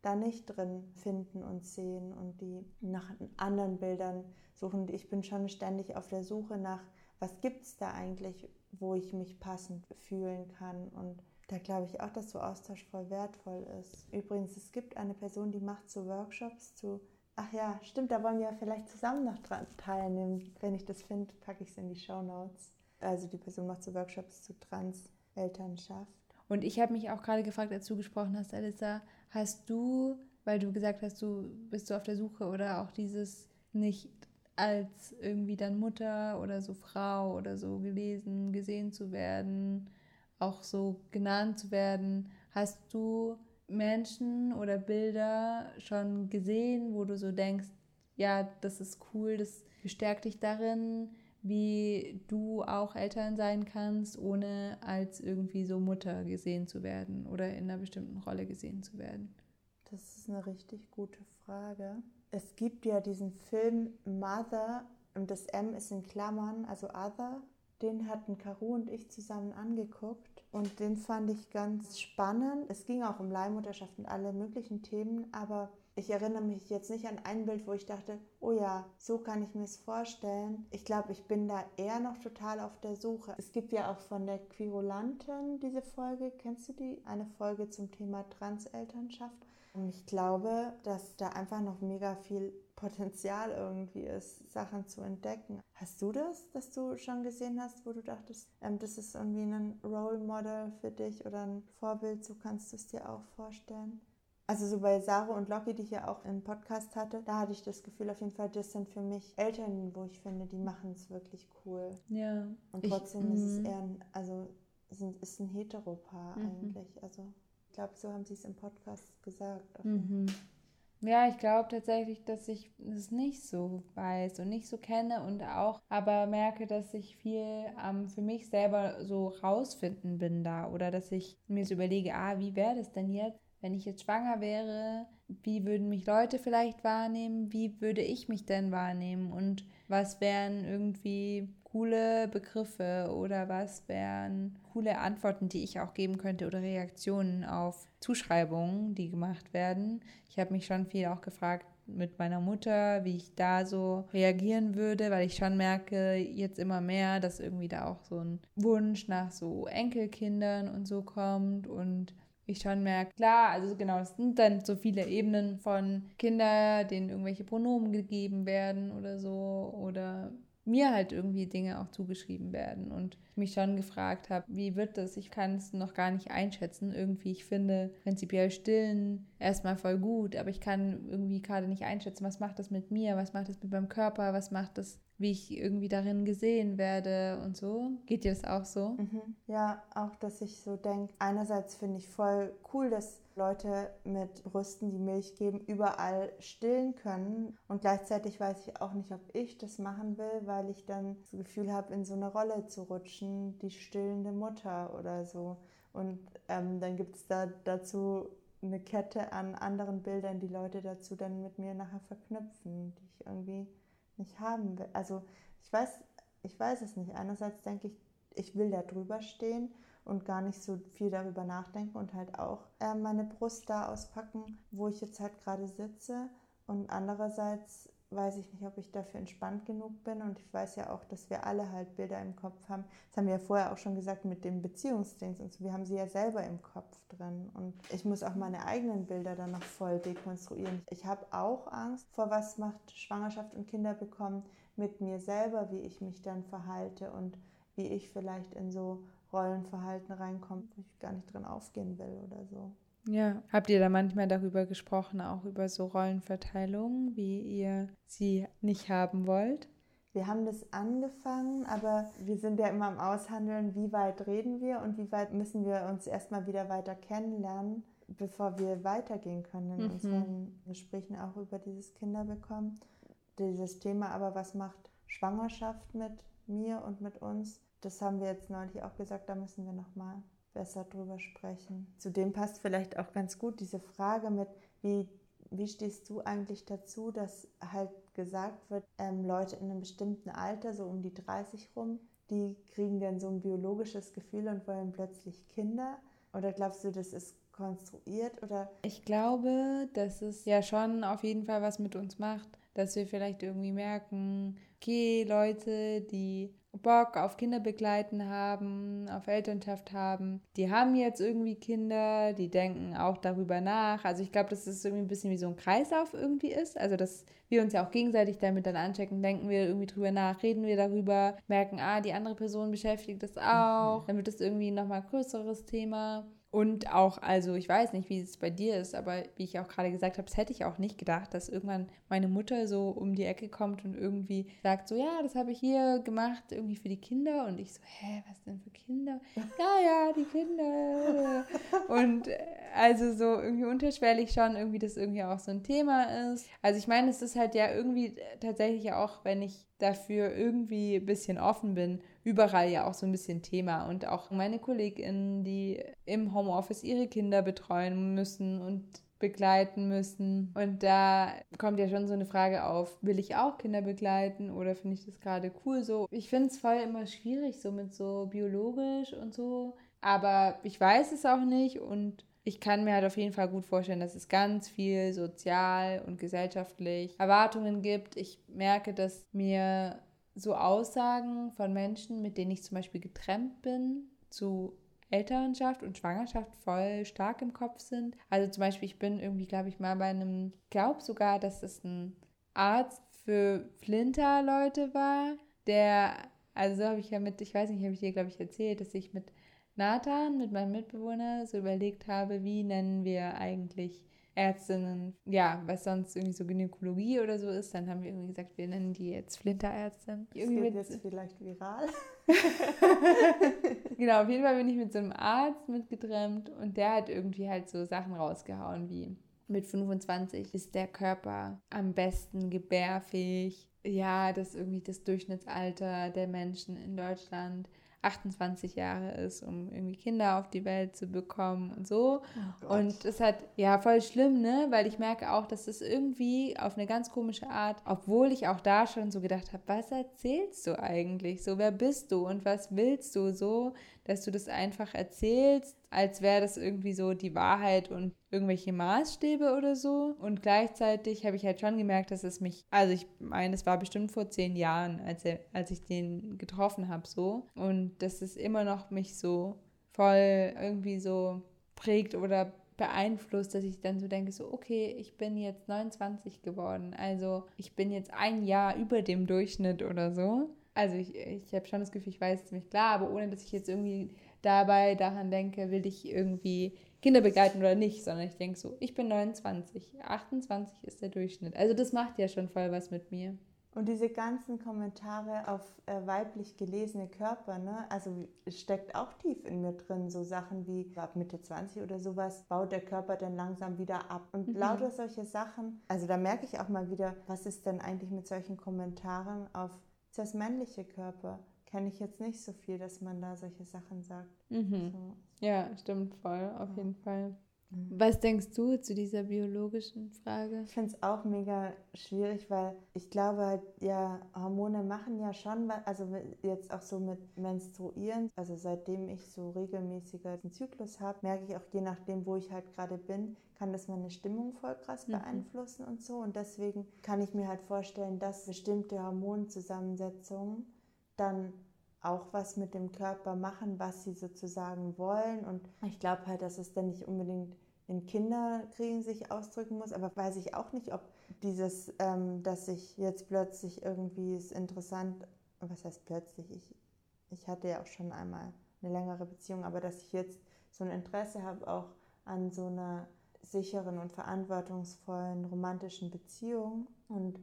da nicht drin finden und sehen und die nach anderen Bildern suchen. Ich bin schon ständig auf der Suche nach, was gibt es da eigentlich, wo ich mich passend fühlen kann. Und da glaube ich auch, dass so Austausch voll wertvoll ist. Übrigens, es gibt eine Person, die macht so Workshops zu Ach ja, stimmt, da wollen wir vielleicht zusammen noch dran teilnehmen. Wenn ich das finde, packe ich es in die Show Notes. Also die Person macht so Workshops zu Trans-Elternschaft. Und ich habe mich auch gerade gefragt, als du gesprochen hast, Alissa, hast du, weil du gesagt hast, du bist du auf der Suche oder auch dieses nicht als irgendwie dann Mutter oder so Frau oder so gelesen, gesehen zu werden, auch so genannt zu werden, hast du Menschen oder Bilder schon gesehen, wo du so denkst, ja, das ist cool, das bestärkt dich darin, wie du auch Eltern sein kannst, ohne als irgendwie so Mutter gesehen zu werden oder in einer bestimmten Rolle gesehen zu werden? Das ist eine richtig gute Frage. Es gibt ja diesen Film Mother und das M ist in Klammern, also Other. Den hatten Caro und ich zusammen angeguckt und den fand ich ganz spannend. Es ging auch um Leihmutterschaft und alle möglichen Themen, aber ich erinnere mich jetzt nicht an ein Bild, wo ich dachte, oh ja, so kann ich mir es vorstellen. Ich glaube, ich bin da eher noch total auf der Suche. Es gibt ja auch von der Quirulantin diese Folge, kennst du die? Eine Folge zum Thema Transelternschaft. Und ich glaube, dass da einfach noch mega viel Potenzial irgendwie ist, Sachen zu entdecken. Hast du das, dass du schon gesehen hast, wo du dachtest, ähm, das ist irgendwie ein Role Model für dich oder ein Vorbild, so kannst du es dir auch vorstellen? Also so bei Sarah und Loki, die ich ja auch im Podcast hatte, da hatte ich das Gefühl auf jeden Fall, das sind für mich Eltern, wo ich finde, die machen es wirklich cool. Ja. Und trotzdem ich, ist es mhm. eher ein, also sind, ist ein Heteropaar mhm. eigentlich. Also ich glaube, so haben sie es im Podcast gesagt. Mhm. Ja, ich glaube tatsächlich, dass ich es nicht so weiß und nicht so kenne und auch aber merke, dass ich viel ähm, für mich selber so rausfinden bin da oder dass ich mir so überlege, ah, wie wäre das denn jetzt? Wenn ich jetzt schwanger wäre, wie würden mich Leute vielleicht wahrnehmen? Wie würde ich mich denn wahrnehmen? Und was wären irgendwie coole Begriffe oder was wären coole Antworten, die ich auch geben könnte oder Reaktionen auf Zuschreibungen, die gemacht werden? Ich habe mich schon viel auch gefragt, mit meiner Mutter, wie ich da so reagieren würde, weil ich schon merke jetzt immer mehr, dass irgendwie da auch so ein Wunsch nach so Enkelkindern und so kommt und ich schon merke, klar, also genau, es sind dann so viele Ebenen von Kindern, denen irgendwelche Pronomen gegeben werden oder so oder mir halt irgendwie Dinge auch zugeschrieben werden und ich mich schon gefragt habe, wie wird das? Ich kann es noch gar nicht einschätzen. Irgendwie, ich finde prinzipiell Stillen erstmal voll gut, aber ich kann irgendwie gerade nicht einschätzen, was macht das mit mir, was macht das mit meinem Körper, was macht das wie ich irgendwie darin gesehen werde und so. Geht dir das auch so? Mhm. Ja, auch, dass ich so denke, einerseits finde ich voll cool, dass Leute mit Brüsten, die Milch geben, überall stillen können. Und gleichzeitig weiß ich auch nicht, ob ich das machen will, weil ich dann das Gefühl habe, in so eine Rolle zu rutschen, die stillende Mutter oder so. Und ähm, dann gibt es da dazu eine Kette an anderen Bildern, die Leute dazu dann mit mir nachher verknüpfen, die ich irgendwie nicht haben will. Also ich weiß, ich weiß es nicht. Einerseits denke ich, ich will da drüber stehen und gar nicht so viel darüber nachdenken und halt auch äh, meine Brust da auspacken, wo ich jetzt halt gerade sitze. Und andererseits weiß ich nicht, ob ich dafür entspannt genug bin. Und ich weiß ja auch, dass wir alle halt Bilder im Kopf haben. Das haben wir ja vorher auch schon gesagt mit dem Beziehungsdings und so. Wir haben sie ja selber im Kopf drin. Und ich muss auch meine eigenen Bilder dann noch voll dekonstruieren. Ich habe auch Angst vor, was macht Schwangerschaft und Kinder bekommen mit mir selber, wie ich mich dann verhalte und wie ich vielleicht in so Rollenverhalten reinkomme, wo ich gar nicht drin aufgehen will oder so. Ja, habt ihr da manchmal darüber gesprochen, auch über so Rollenverteilungen, wie ihr sie nicht haben wollt? Wir haben das angefangen, aber wir sind ja immer am Aushandeln, wie weit reden wir und wie weit müssen wir uns erstmal wieder weiter kennenlernen, bevor wir weitergehen können in mhm. unseren Gesprächen auch über dieses Kinderbekommen. Dieses Thema, aber was macht Schwangerschaft mit mir und mit uns. Das haben wir jetzt neulich auch gesagt, da müssen wir nochmal besser drüber sprechen. Zudem passt vielleicht auch ganz gut diese Frage mit, wie, wie stehst du eigentlich dazu, dass halt gesagt wird, ähm, Leute in einem bestimmten Alter, so um die 30 rum, die kriegen dann so ein biologisches Gefühl und wollen plötzlich Kinder. Oder glaubst du, das ist konstruiert oder? Ich glaube, dass es ja schon auf jeden Fall was mit uns macht, dass wir vielleicht irgendwie merken, okay, Leute, die Bock auf Kinderbegleiten haben, auf Elternschaft haben, die haben jetzt irgendwie Kinder, die denken auch darüber nach. Also ich glaube, dass es irgendwie ein bisschen wie so ein Kreislauf irgendwie ist. Also dass wir uns ja auch gegenseitig damit dann anchecken, denken wir irgendwie drüber nach, reden wir darüber, merken, ah, die andere Person beschäftigt das auch, mhm. dann wird das irgendwie nochmal größeres Thema. Und auch, also ich weiß nicht, wie es bei dir ist, aber wie ich auch gerade gesagt habe, das hätte ich auch nicht gedacht, dass irgendwann meine Mutter so um die Ecke kommt und irgendwie sagt so, ja, das habe ich hier gemacht, irgendwie für die Kinder. Und ich so, hä, was denn für Kinder? Ja, ja, die Kinder. Und äh, also so irgendwie unterschwellig schon, irgendwie das irgendwie auch so ein Thema ist. Also ich meine, es ist halt ja irgendwie tatsächlich auch, wenn ich dafür irgendwie ein bisschen offen bin, überall ja auch so ein bisschen Thema. Und auch meine KollegInnen, die im Homeoffice ihre Kinder betreuen müssen und begleiten müssen. Und da kommt ja schon so eine Frage auf, will ich auch Kinder begleiten oder finde ich das gerade cool so? Ich finde es voll immer schwierig, so mit so biologisch und so. Aber ich weiß es auch nicht und ich kann mir halt auf jeden Fall gut vorstellen, dass es ganz viel sozial und gesellschaftlich Erwartungen gibt. Ich merke, dass mir so Aussagen von Menschen, mit denen ich zum Beispiel getrennt bin, zu Elternschaft und Schwangerschaft voll stark im Kopf sind. Also zum Beispiel, ich bin irgendwie, glaube ich, mal bei einem, glaube sogar, dass es ein Arzt für Flinter-Leute war, der, also so habe ich ja mit, ich weiß nicht, habe ich dir, glaube ich, erzählt, dass ich mit Nathan, mit meinem Mitbewohner, so überlegt habe, wie nennen wir eigentlich Ärztinnen, ja, was sonst irgendwie so Gynäkologie oder so ist, dann haben wir irgendwie gesagt, wir nennen die jetzt Flinterärztin. Das geht jetzt vielleicht viral. genau, auf jeden Fall bin ich mit so einem Arzt mitgetrennt und der hat irgendwie halt so Sachen rausgehauen wie mit 25 ist der Körper am besten gebärfähig. Ja, das ist irgendwie das Durchschnittsalter der Menschen in Deutschland. 28 Jahre ist, um irgendwie Kinder auf die Welt zu bekommen und so. Oh und das hat, ja, voll schlimm, ne? Weil ich merke auch, dass es irgendwie auf eine ganz komische Art, obwohl ich auch da schon so gedacht habe, was erzählst du eigentlich? So, wer bist du und was willst du so, dass du das einfach erzählst als wäre das irgendwie so die Wahrheit und irgendwelche Maßstäbe oder so. Und gleichzeitig habe ich halt schon gemerkt, dass es mich, also ich meine, es war bestimmt vor zehn Jahren, als, er, als ich den getroffen habe, so. Und dass es immer noch mich so voll irgendwie so prägt oder beeinflusst, dass ich dann so denke, so, okay, ich bin jetzt 29 geworden, also ich bin jetzt ein Jahr über dem Durchschnitt oder so. Also ich, ich habe schon das Gefühl, ich weiß es ziemlich klar, aber ohne dass ich jetzt irgendwie dabei daran denke, will ich irgendwie Kinder begleiten oder nicht, sondern ich denke so, ich bin 29, 28 ist der Durchschnitt. Also das macht ja schon voll was mit mir. Und diese ganzen Kommentare auf äh, weiblich gelesene Körper, ne, also steckt auch tief in mir drin, so Sachen wie ab Mitte 20 oder sowas, baut der Körper dann langsam wieder ab. Und mhm. lauter solche Sachen, also da merke ich auch mal wieder, was ist denn eigentlich mit solchen Kommentaren auf das männliche Körper? kenne ich jetzt nicht so viel, dass man da solche Sachen sagt. Mhm. So. Ja, stimmt voll, auf ja. jeden Fall. Mhm. Was denkst du zu dieser biologischen Frage? Ich finde es auch mega schwierig, weil ich glaube halt, ja, Hormone machen ja schon was, also jetzt auch so mit Menstruieren, also seitdem ich so regelmäßiger einen Zyklus habe, merke ich auch, je nachdem, wo ich halt gerade bin, kann das meine Stimmung voll krass mhm. beeinflussen und so. Und deswegen kann ich mir halt vorstellen, dass bestimmte Hormonzusammensetzungen dann auch was mit dem Körper machen, was sie sozusagen wollen. Und ich glaube halt, dass es dann nicht unbedingt in Kinderkriegen sich ausdrücken muss, aber weiß ich auch nicht, ob dieses, ähm, dass ich jetzt plötzlich irgendwie ist interessant, was heißt plötzlich, ich, ich hatte ja auch schon einmal eine längere Beziehung, aber dass ich jetzt so ein Interesse habe auch an so einer sicheren und verantwortungsvollen romantischen Beziehung. Und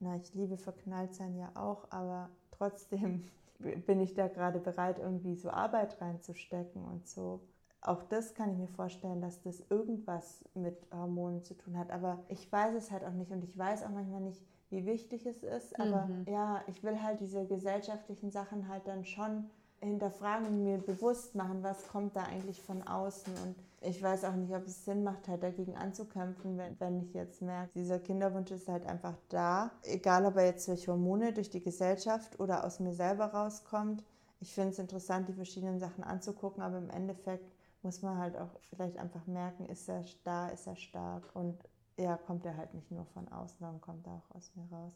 na, ich liebe verknallt sein ja auch, aber trotzdem bin ich da gerade bereit, irgendwie so Arbeit reinzustecken und so. Auch das kann ich mir vorstellen, dass das irgendwas mit Hormonen zu tun hat. Aber ich weiß es halt auch nicht und ich weiß auch manchmal nicht, wie wichtig es ist. Aber mhm. ja, ich will halt diese gesellschaftlichen Sachen halt dann schon hinterfragen und mir bewusst machen, was kommt da eigentlich von außen. Und ich weiß auch nicht, ob es Sinn macht, halt dagegen anzukämpfen, wenn, wenn ich jetzt merke, dieser Kinderwunsch ist halt einfach da. Egal, ob er jetzt durch Hormone, durch die Gesellschaft oder aus mir selber rauskommt. Ich finde es interessant, die verschiedenen Sachen anzugucken, aber im Endeffekt muss man halt auch vielleicht einfach merken, ist er da, ist er stark. Und ja, kommt er halt nicht nur von außen, sondern kommt er auch aus mir raus.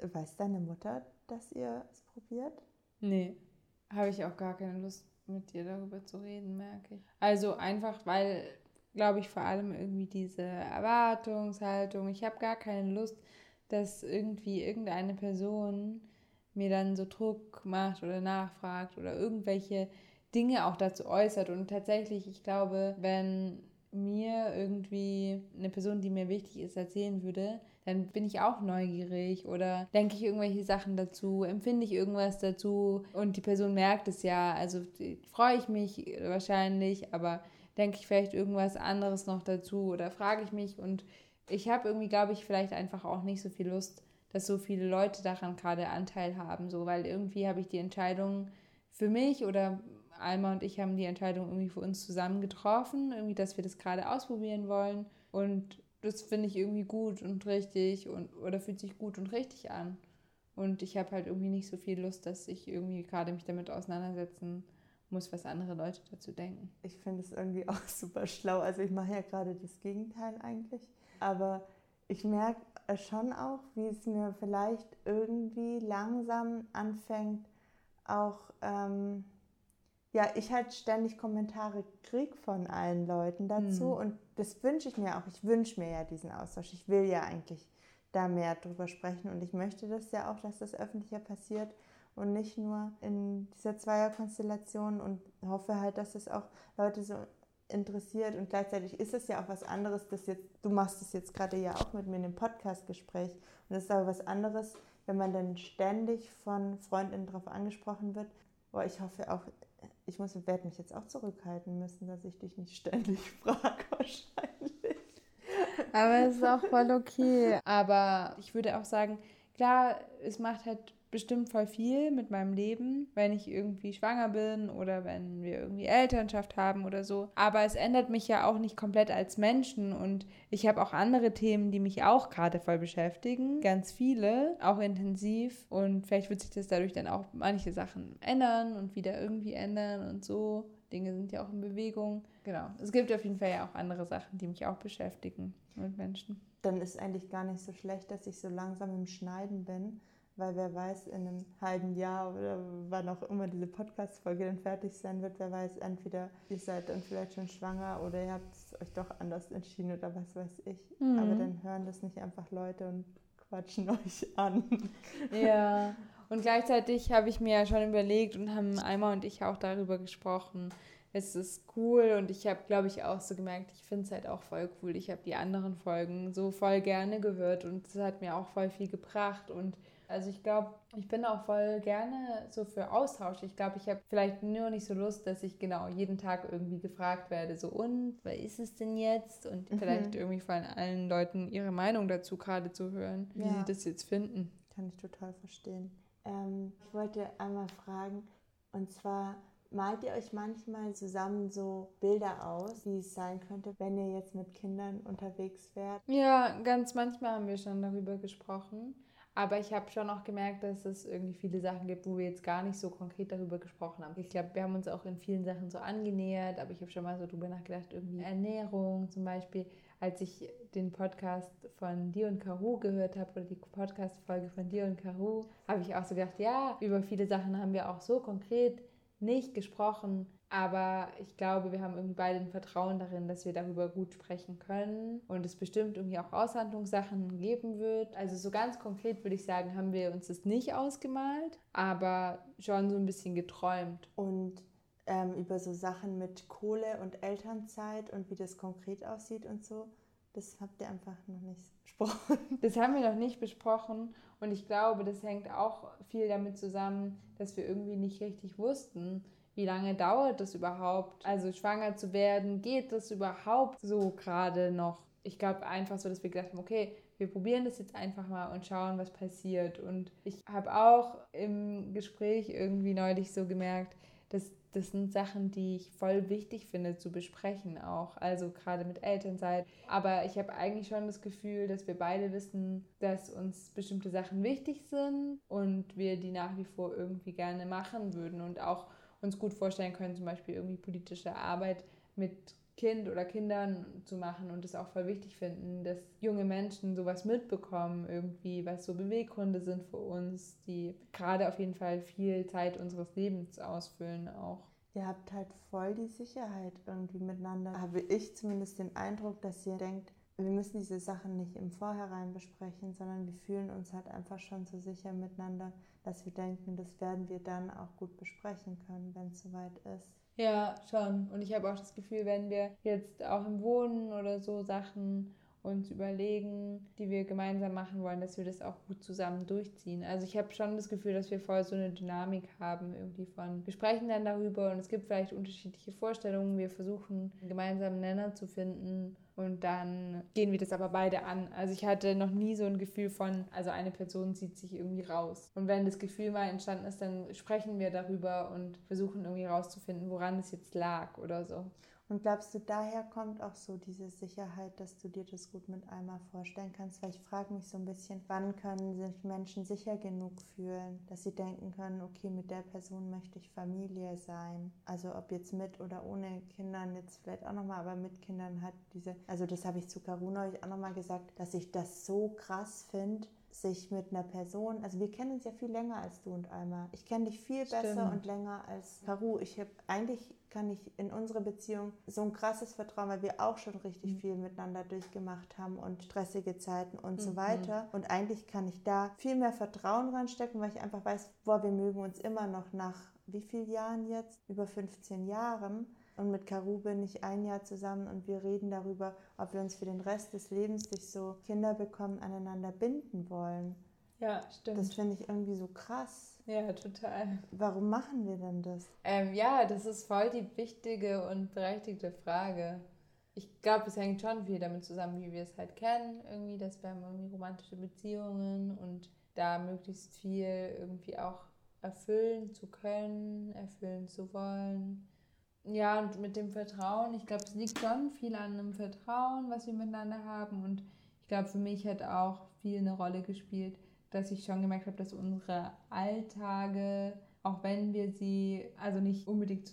Weiß deine Mutter, dass ihr es probiert? Nee habe ich auch gar keine Lust, mit dir darüber zu reden, merke ich. Also einfach, weil, glaube ich, vor allem irgendwie diese Erwartungshaltung, ich habe gar keine Lust, dass irgendwie irgendeine Person mir dann so Druck macht oder nachfragt oder irgendwelche Dinge auch dazu äußert. Und tatsächlich, ich glaube, wenn mir irgendwie eine Person, die mir wichtig ist, erzählen würde, dann bin ich auch neugierig oder denke ich irgendwelche Sachen dazu, empfinde ich irgendwas dazu und die Person merkt es ja. Also freue ich mich wahrscheinlich, aber denke ich vielleicht irgendwas anderes noch dazu oder frage ich mich und ich habe irgendwie, glaube ich, vielleicht einfach auch nicht so viel Lust, dass so viele Leute daran gerade Anteil haben, so, weil irgendwie habe ich die Entscheidung für mich oder Alma und ich haben die Entscheidung irgendwie für uns zusammen getroffen, irgendwie, dass wir das gerade ausprobieren wollen. Und das finde ich irgendwie gut und richtig und oder fühlt sich gut und richtig an. Und ich habe halt irgendwie nicht so viel Lust, dass ich irgendwie gerade mich damit auseinandersetzen muss, was andere Leute dazu denken. Ich finde es irgendwie auch super schlau. Also ich mache ja gerade das Gegenteil eigentlich. Aber ich merke schon auch, wie es mir vielleicht irgendwie langsam anfängt, auch ähm, ja, ich halt ständig Kommentare kriege von allen Leuten dazu mhm. und das wünsche ich mir auch. Ich wünsche mir ja diesen Austausch. Ich will ja eigentlich da mehr drüber sprechen und ich möchte das ja auch, dass das öffentlicher passiert und nicht nur in dieser Zweierkonstellation und hoffe halt, dass es auch Leute so interessiert und gleichzeitig ist es ja auch was anderes, dass jetzt, du machst es jetzt gerade ja auch mit mir in dem Podcast-Gespräch und es ist aber was anderes, wenn man dann ständig von Freundinnen darauf angesprochen wird. Boah, ich hoffe auch, ich muss, werde mich jetzt auch zurückhalten müssen, dass ich dich nicht ständig frage, wahrscheinlich. Aber es ist auch voll okay. Aber ich würde auch sagen, klar, es macht halt bestimmt voll viel mit meinem Leben, wenn ich irgendwie schwanger bin oder wenn wir irgendwie Elternschaft haben oder so. Aber es ändert mich ja auch nicht komplett als Menschen und ich habe auch andere Themen, die mich auch gerade voll beschäftigen. Ganz viele, auch intensiv. Und vielleicht wird sich das dadurch dann auch manche Sachen ändern und wieder irgendwie ändern und so. Dinge sind ja auch in Bewegung. Genau. Es gibt auf jeden Fall ja auch andere Sachen, die mich auch beschäftigen mit Menschen. Dann ist eigentlich gar nicht so schlecht, dass ich so langsam im Schneiden bin weil wer weiß, in einem halben Jahr oder wann auch immer diese Podcast-Folge dann fertig sein wird, wer weiß, entweder ihr seid dann vielleicht schon schwanger oder ihr habt es euch doch anders entschieden oder was weiß ich. Mhm. Aber dann hören das nicht einfach Leute und quatschen euch an. Ja, und gleichzeitig habe ich mir ja schon überlegt und haben Alma und ich auch darüber gesprochen, es ist cool und ich habe, glaube ich, auch so gemerkt, ich finde es halt auch voll cool. Ich habe die anderen Folgen so voll gerne gehört und es hat mir auch voll viel gebracht und also ich glaube, ich bin auch voll gerne so für Austausch. Ich glaube, ich habe vielleicht nur nicht so Lust, dass ich genau jeden Tag irgendwie gefragt werde, so und, wer ist es denn jetzt? Und mhm. vielleicht irgendwie von allen Leuten ihre Meinung dazu gerade zu hören, wie ja. sie das jetzt finden. Kann ich total verstehen. Ähm, ich wollte einmal fragen, und zwar, Malt ihr euch manchmal zusammen so Bilder aus, wie es sein könnte, wenn ihr jetzt mit Kindern unterwegs wärt? Ja, ganz manchmal haben wir schon darüber gesprochen. Aber ich habe schon auch gemerkt, dass es irgendwie viele Sachen gibt, wo wir jetzt gar nicht so konkret darüber gesprochen haben. Ich glaube, wir haben uns auch in vielen Sachen so angenähert, aber ich habe schon mal so drüber nachgedacht, irgendwie Ernährung zum Beispiel. Als ich den Podcast von Dir und Caru gehört habe oder die Podcast-Folge von Dir und Caru, habe ich auch so gedacht, ja, über viele Sachen haben wir auch so konkret nicht gesprochen, aber ich glaube, wir haben irgendwie beide ein Vertrauen darin, dass wir darüber gut sprechen können und es bestimmt irgendwie auch Aushandlungssachen geben wird. Also so ganz konkret würde ich sagen, haben wir uns das nicht ausgemalt, aber schon so ein bisschen geträumt. Und ähm, über so Sachen mit Kohle und Elternzeit und wie das konkret aussieht und so. Das habt ihr einfach noch nicht besprochen. Das haben wir noch nicht besprochen und ich glaube, das hängt auch viel damit zusammen, dass wir irgendwie nicht richtig wussten, wie lange dauert das überhaupt? Also schwanger zu werden, geht das überhaupt so gerade noch? Ich glaube einfach so, dass wir gedacht haben, okay, wir probieren das jetzt einfach mal und schauen, was passiert. Und ich habe auch im Gespräch irgendwie neulich so gemerkt, dass das sind Sachen, die ich voll wichtig finde zu besprechen auch. Also gerade mit Elternzeit. Aber ich habe eigentlich schon das Gefühl, dass wir beide wissen, dass uns bestimmte Sachen wichtig sind und wir die nach wie vor irgendwie gerne machen würden und auch uns gut vorstellen können, zum Beispiel irgendwie politische Arbeit mit Kind oder Kindern zu machen und es auch voll wichtig finden, dass junge Menschen sowas mitbekommen, irgendwie, was so Beweggründe sind für uns, die gerade auf jeden Fall viel Zeit unseres Lebens ausfüllen auch. Ihr habt halt voll die Sicherheit irgendwie miteinander. Habe ich zumindest den Eindruck, dass ihr denkt, wir müssen diese Sachen nicht im Vorhinein besprechen, sondern wir fühlen uns halt einfach schon so sicher miteinander, dass wir denken, das werden wir dann auch gut besprechen können, wenn es soweit ist. Ja, schon. Und ich habe auch das Gefühl, wenn wir jetzt auch im Wohnen oder so Sachen uns überlegen, die wir gemeinsam machen wollen, dass wir das auch gut zusammen durchziehen. Also ich habe schon das Gefühl, dass wir voll so eine Dynamik haben, irgendwie von, wir sprechen dann darüber und es gibt vielleicht unterschiedliche Vorstellungen, wir versuchen einen gemeinsamen Nenner zu finden und dann gehen wir das aber beide an. Also ich hatte noch nie so ein Gefühl von, also eine Person zieht sich irgendwie raus. Und wenn das Gefühl mal entstanden ist, dann sprechen wir darüber und versuchen irgendwie rauszufinden, woran es jetzt lag oder so. Und glaubst du, daher kommt auch so diese Sicherheit, dass du dir das gut mit einmal vorstellen kannst? Weil ich frage mich so ein bisschen, wann können sich Menschen sicher genug fühlen, dass sie denken können, okay, mit der Person möchte ich Familie sein. Also ob jetzt mit oder ohne Kindern, jetzt vielleicht auch nochmal, aber mit Kindern hat diese, also das habe ich zu Karuna auch nochmal gesagt, dass ich das so krass finde, sich mit einer Person, also wir kennen uns ja viel länger als du und Alma. Ich kenne dich viel Stimmt. besser und länger als Haru. Ich habe eigentlich kann ich in unsere Beziehung so ein krasses Vertrauen, weil wir auch schon richtig mhm. viel miteinander durchgemacht haben und stressige Zeiten und mhm. so weiter. Und eigentlich kann ich da viel mehr Vertrauen reinstecken, weil ich einfach weiß, boah, wir mögen uns immer noch nach wie vielen Jahren jetzt? Über 15 Jahren. Und mit Karu bin ich ein Jahr zusammen und wir reden darüber, ob wir uns für den Rest des Lebens durch so Kinder bekommen aneinander binden wollen. Ja, stimmt. Das finde ich irgendwie so krass. Ja, total. Warum machen wir denn das? Ähm, ja, das ist voll die wichtige und berechtigte Frage. Ich glaube, es hängt schon viel damit zusammen, wie wir es halt kennen. Irgendwie, dass wir haben irgendwie romantische Beziehungen und da möglichst viel irgendwie auch erfüllen zu können, erfüllen zu wollen. Ja, und mit dem Vertrauen, ich glaube, es liegt schon viel an einem Vertrauen, was wir miteinander haben. Und ich glaube, für mich hat auch viel eine Rolle gespielt, dass ich schon gemerkt habe, dass unsere Alltage, auch wenn wir sie also nicht unbedingt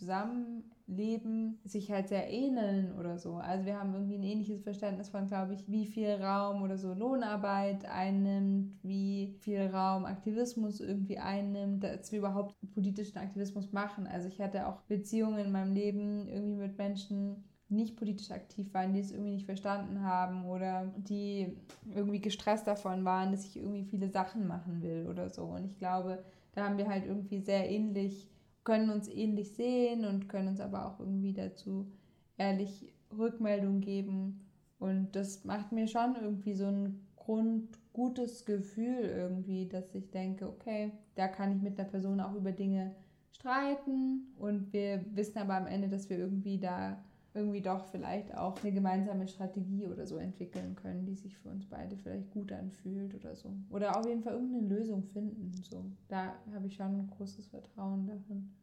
zusammenleben, sich halt sehr ähneln oder so. Also wir haben irgendwie ein ähnliches Verständnis von, glaube ich, wie viel Raum oder so Lohnarbeit einnimmt, wie viel Raum Aktivismus irgendwie einnimmt, dass wir überhaupt politischen Aktivismus machen. Also ich hatte auch Beziehungen in meinem Leben irgendwie mit Menschen, nicht politisch aktiv waren, die es irgendwie nicht verstanden haben oder die irgendwie gestresst davon waren, dass ich irgendwie viele Sachen machen will oder so. Und ich glaube, da haben wir halt irgendwie sehr ähnlich, können uns ähnlich sehen und können uns aber auch irgendwie dazu ehrlich Rückmeldung geben. Und das macht mir schon irgendwie so ein grundgutes Gefühl irgendwie, dass ich denke, okay, da kann ich mit der Person auch über Dinge streiten und wir wissen aber am Ende, dass wir irgendwie da irgendwie doch vielleicht auch eine gemeinsame Strategie oder so entwickeln können, die sich für uns beide vielleicht gut anfühlt oder so. Oder auf jeden Fall irgendeine Lösung finden. So. Da habe ich schon ein großes Vertrauen darin.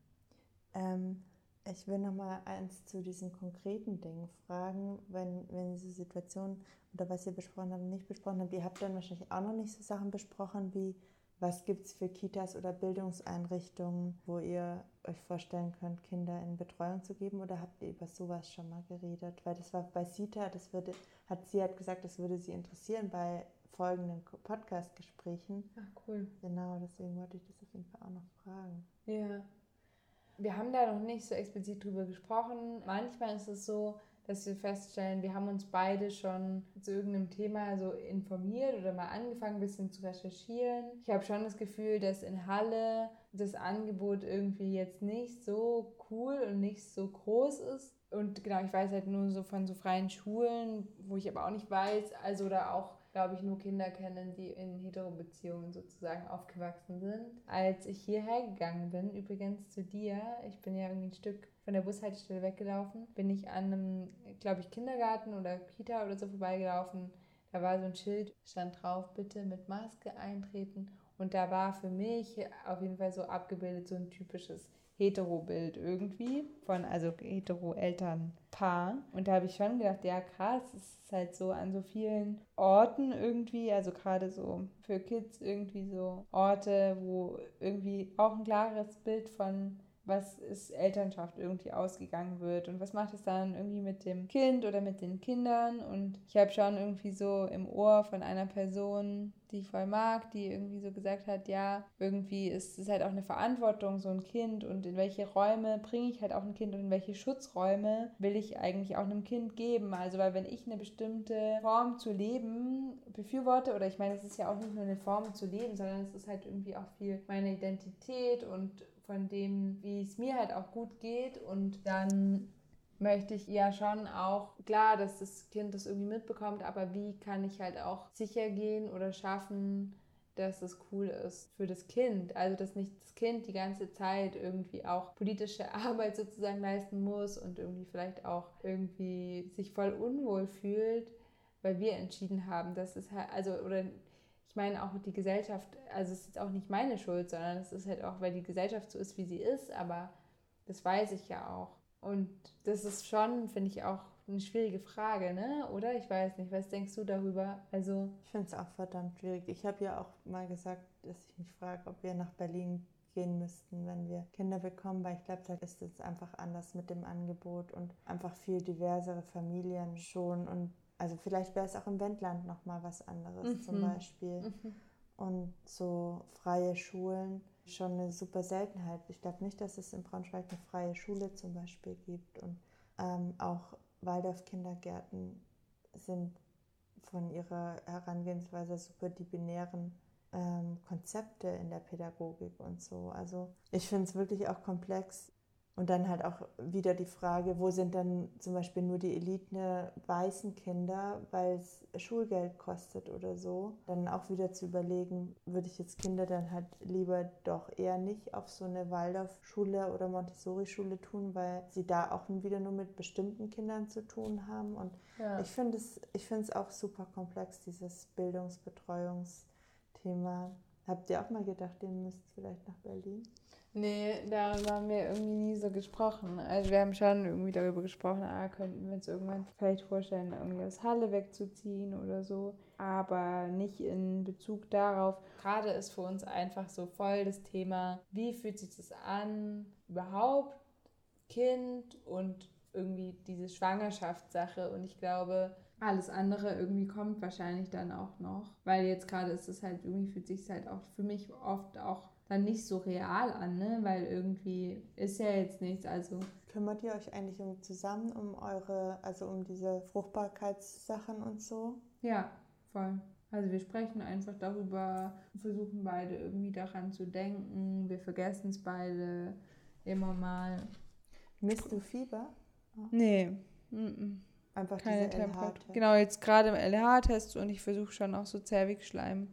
Ähm, ich will noch mal eins zu diesen konkreten Dingen fragen, wenn, wenn diese Situation oder was ihr besprochen habt nicht besprochen habt. Ihr habt dann wahrscheinlich auch noch nicht so Sachen besprochen wie was gibt es für Kitas oder Bildungseinrichtungen, wo ihr euch vorstellen könnt, Kinder in Betreuung zu geben? Oder habt ihr über sowas schon mal geredet? Weil das war bei Sita, das würde, hat sie hat gesagt, das würde sie interessieren bei folgenden Podcast-Gesprächen. Ach, cool. Genau, deswegen wollte ich das auf jeden Fall auch noch fragen. Ja. Wir haben da noch nicht so explizit drüber gesprochen. Manchmal ist es so, dass wir feststellen, wir haben uns beide schon zu irgendeinem Thema so informiert oder mal angefangen, ein bisschen zu recherchieren. Ich habe schon das Gefühl, dass in Halle das Angebot irgendwie jetzt nicht so cool und nicht so groß ist. Und genau, ich weiß halt nur so von so freien Schulen, wo ich aber auch nicht weiß, also da auch glaube ich, nur Kinder kennen, die in Hetero-Beziehungen sozusagen aufgewachsen sind. Als ich hierher gegangen bin, übrigens zu dir, ich bin ja irgendwie ein Stück von der Bushaltestelle weggelaufen, bin ich an einem, glaube ich, Kindergarten oder Kita oder so vorbeigelaufen. Da war so ein Schild, stand drauf, bitte mit Maske eintreten. Und da war für mich auf jeden Fall so abgebildet so ein typisches Hetero-Bild irgendwie von, also Hetero-Elternpaar. Und da habe ich schon gedacht, ja krass, es ist halt so an so vielen Orten irgendwie, also gerade so für Kids irgendwie so Orte, wo irgendwie auch ein klares Bild von was ist Elternschaft irgendwie ausgegangen wird und was macht es dann irgendwie mit dem Kind oder mit den Kindern. Und ich habe schon irgendwie so im Ohr von einer Person, die ich voll mag, die irgendwie so gesagt hat, ja, irgendwie ist es halt auch eine Verantwortung, so ein Kind und in welche Räume bringe ich halt auch ein Kind und in welche Schutzräume will ich eigentlich auch einem Kind geben. Also weil wenn ich eine bestimmte Form zu leben befürworte, oder ich meine, es ist ja auch nicht nur eine Form zu leben, sondern es ist halt irgendwie auch viel meine Identität und von dem, wie es mir halt auch gut geht. Und dann möchte ich ja schon auch, klar, dass das Kind das irgendwie mitbekommt, aber wie kann ich halt auch sicher gehen oder schaffen, dass es cool ist für das Kind. Also, dass nicht das Kind die ganze Zeit irgendwie auch politische Arbeit sozusagen leisten muss und irgendwie vielleicht auch irgendwie sich voll unwohl fühlt, weil wir entschieden haben, dass es halt, also, oder ich meine auch die Gesellschaft, also es ist jetzt auch nicht meine Schuld, sondern es ist halt auch, weil die Gesellschaft so ist, wie sie ist, aber das weiß ich ja auch. Und das ist schon, finde ich, auch eine schwierige Frage, ne? Oder? Ich weiß nicht, was denkst du darüber? Also ich finde es auch verdammt schwierig. Ich habe ja auch mal gesagt, dass ich mich frage, ob wir nach Berlin gehen müssten, wenn wir Kinder bekommen, weil ich glaube, da ist es einfach anders mit dem Angebot und einfach viel diversere Familien schon und also vielleicht wäre es auch im Wendland nochmal was anderes mhm. zum Beispiel. Mhm. Und so freie Schulen schon eine super Seltenheit. Ich glaube nicht, dass es in Braunschweig eine freie Schule zum Beispiel gibt. Und ähm, auch Waldorf-Kindergärten sind von ihrer Herangehensweise super die binären ähm, Konzepte in der Pädagogik und so. Also ich finde es wirklich auch komplex, und dann halt auch wieder die Frage, wo sind dann zum Beispiel nur die Elite weißen Kinder, weil es Schulgeld kostet oder so. Dann auch wieder zu überlegen, würde ich jetzt Kinder dann halt lieber doch eher nicht auf so eine Waldorfschule oder Montessori-Schule tun, weil sie da auch wieder nur mit bestimmten Kindern zu tun haben. Und ja. ich finde es, ich finde es auch super komplex, dieses Bildungsbetreuungsthema. Habt ihr auch mal gedacht, ihr müsst vielleicht nach Berlin? Nee, darüber haben wir irgendwie nie so gesprochen. Also wir haben schon irgendwie darüber gesprochen, ah, könnten wir uns irgendwann vielleicht vorstellen, irgendwie aus Halle wegzuziehen oder so. Aber nicht in Bezug darauf. Gerade ist für uns einfach so voll das Thema, wie fühlt sich das an, überhaupt Kind und irgendwie diese Schwangerschaftssache. Und ich glaube, alles andere irgendwie kommt wahrscheinlich dann auch noch. Weil jetzt gerade ist es halt, irgendwie fühlt sich halt auch für mich oft auch dann nicht so real an, ne? Weil irgendwie ist ja jetzt nichts. Also. Kümmert ihr euch eigentlich um, zusammen um eure, also um diese Fruchtbarkeitssachen und so? Ja, voll. Also wir sprechen einfach darüber, versuchen beide irgendwie daran zu denken. Wir vergessen es beide immer mal. Misst du Fieber? Oh. Nee. Mm -mm. Einfach Keine diese LH-Test. Genau, jetzt gerade im LH-Test und ich versuche schon auch so Zervixschleim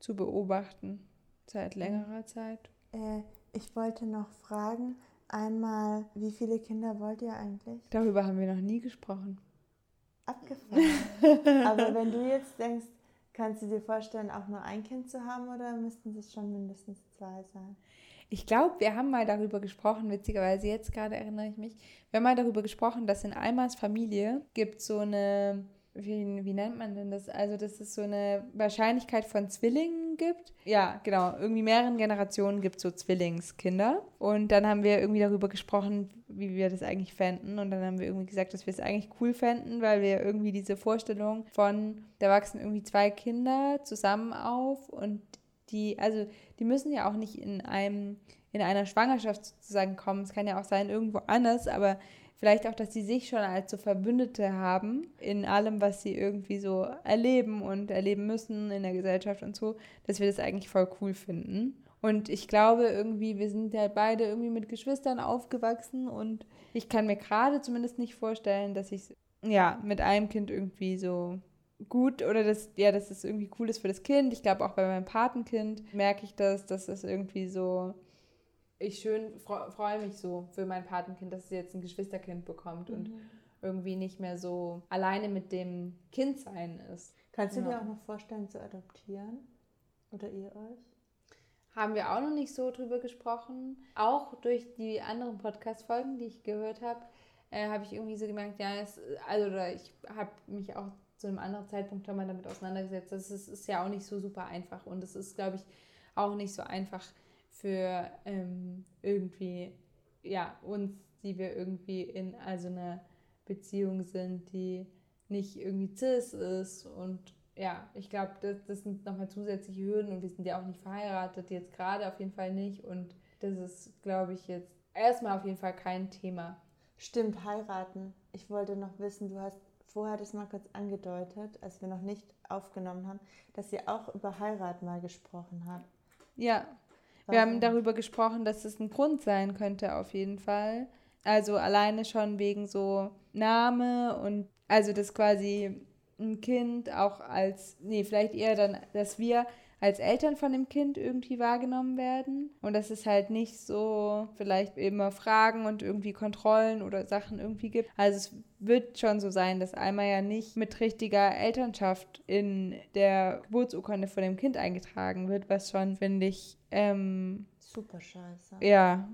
zu beobachten seit längerer Zeit. Äh, ich wollte noch fragen, einmal, wie viele Kinder wollt ihr eigentlich? Darüber haben wir noch nie gesprochen. Abgefahren. Aber wenn du jetzt denkst, kannst du dir vorstellen, auch nur ein Kind zu haben oder müssten es schon mindestens zwei sein? Ich glaube, wir haben mal darüber gesprochen, witzigerweise jetzt gerade erinnere ich mich, wir haben mal darüber gesprochen, dass in Almas Familie gibt so eine, wie, wie nennt man denn das? Also, dass es so eine Wahrscheinlichkeit von Zwillingen gibt. Ja, genau, irgendwie mehreren Generationen gibt es so Zwillingskinder. Und dann haben wir irgendwie darüber gesprochen, wie wir das eigentlich fänden. Und dann haben wir irgendwie gesagt, dass wir es eigentlich cool fänden, weil wir irgendwie diese Vorstellung von, da wachsen irgendwie zwei Kinder zusammen auf und die, also die müssen ja auch nicht in einem, in einer Schwangerschaft sozusagen kommen. Es kann ja auch sein irgendwo anders, aber vielleicht auch, dass sie sich schon als so Verbündete haben in allem, was sie irgendwie so erleben und erleben müssen in der Gesellschaft und so, dass wir das eigentlich voll cool finden. Und ich glaube irgendwie, wir sind ja beide irgendwie mit Geschwistern aufgewachsen und ich kann mir gerade zumindest nicht vorstellen, dass ich ja mit einem Kind irgendwie so gut oder das, ja, dass es irgendwie cool ist für das Kind. Ich glaube auch bei meinem Patenkind merke ich das, dass es irgendwie so, ich schön freue mich so für mein Patenkind, dass es jetzt ein Geschwisterkind bekommt mhm. und irgendwie nicht mehr so alleine mit dem Kind sein ist. Kannst du ja. dir auch noch vorstellen zu adoptieren? Oder ihr euch? Haben wir auch noch nicht so drüber gesprochen. Auch durch die anderen Podcast-Folgen, die ich gehört habe, äh, habe ich irgendwie so gemerkt, ja, es, also oder ich habe mich auch zu einem anderen Zeitpunkt mal damit auseinandergesetzt. Das ist, ist ja auch nicht so super einfach und es ist, glaube ich, auch nicht so einfach für ähm, irgendwie, ja, uns, die wir irgendwie in also einer Beziehung sind, die nicht irgendwie cis ist und ja, ich glaube, das, das sind nochmal zusätzliche Hürden und wir sind ja auch nicht verheiratet, jetzt gerade auf jeden Fall nicht und das ist, glaube ich, jetzt erstmal auf jeden Fall kein Thema. Stimmt, heiraten. Ich wollte noch wissen, du hast vorher das mal kurz angedeutet, als wir noch nicht aufgenommen haben, dass ihr auch über Heirat mal gesprochen habt. Ja, wir haben darüber gesprochen, dass es ein Grund sein könnte, auf jeden Fall. Also alleine schon wegen so Name und also das quasi ein Kind auch als, nee, vielleicht eher dann, dass wir als Eltern von dem Kind irgendwie wahrgenommen werden und dass es halt nicht so vielleicht immer Fragen und irgendwie Kontrollen oder Sachen irgendwie gibt. Also es wird schon so sein, dass Alma ja nicht mit richtiger Elternschaft in der Geburtsurkunde von dem Kind eingetragen wird, was schon, finde ich, ähm, super scheiße. Ja,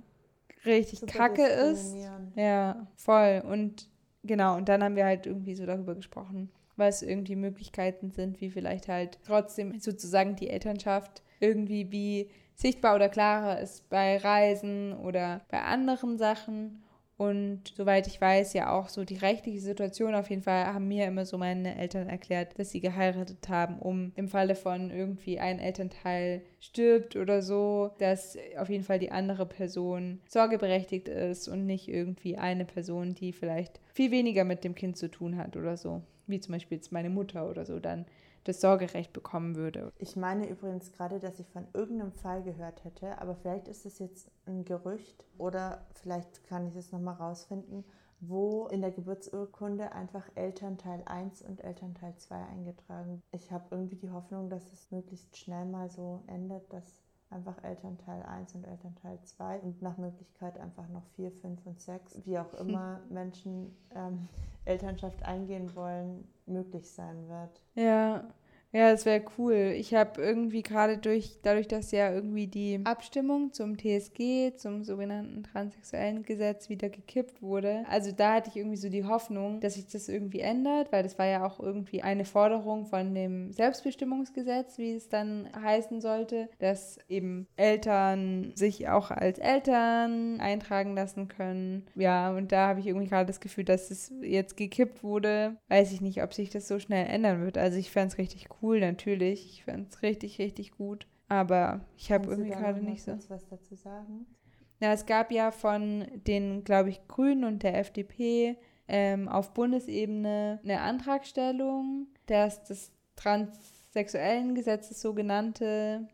richtig super kacke ist. Ja, voll. Und genau, und dann haben wir halt irgendwie so darüber gesprochen, was irgendwie Möglichkeiten sind, wie vielleicht halt trotzdem sozusagen die Elternschaft irgendwie wie sichtbar oder klarer ist bei Reisen oder bei anderen Sachen. Und soweit ich weiß, ja auch so die rechtliche Situation. Auf jeden Fall haben mir immer so meine Eltern erklärt, dass sie geheiratet haben, um im Falle von irgendwie ein Elternteil stirbt oder so, dass auf jeden Fall die andere Person sorgeberechtigt ist und nicht irgendwie eine Person, die vielleicht viel weniger mit dem Kind zu tun hat oder so wie zum Beispiel jetzt meine Mutter oder so, dann das Sorgerecht bekommen würde. Ich meine übrigens gerade, dass ich von irgendeinem Fall gehört hätte, aber vielleicht ist es jetzt ein Gerücht oder vielleicht kann ich es nochmal rausfinden, wo in der Geburtsurkunde einfach Elternteil 1 und Elternteil 2 eingetragen. Ich habe irgendwie die Hoffnung, dass es möglichst schnell mal so endet, dass einfach Elternteil 1 und Elternteil 2 und nach Möglichkeit einfach noch 4, 5 und 6, wie auch immer Menschen ähm, Elternschaft eingehen wollen, möglich sein wird. Ja, ja, das wäre cool. Ich habe irgendwie gerade durch, dadurch, dass ja irgendwie die Abstimmung zum TSG, zum sogenannten transsexuellen Gesetz wieder gekippt wurde. Also da hatte ich irgendwie so die Hoffnung, dass sich das irgendwie ändert, weil das war ja auch irgendwie eine Forderung von dem Selbstbestimmungsgesetz, wie es dann heißen sollte, dass eben Eltern sich auch als Eltern eintragen lassen können. Ja, und da habe ich irgendwie gerade das Gefühl, dass es jetzt gekippt wurde. Weiß ich nicht, ob sich das so schnell ändern wird. Also ich fände es richtig cool cool, natürlich. Ich fand es richtig, richtig gut. Aber ich habe irgendwie gerade nicht so. was dazu sagen? Ja, es gab ja von den, glaube ich, Grünen und der FDP ähm, auf Bundesebene eine Antragstellung, dass das transsexuellen Gesetz, das sogenannte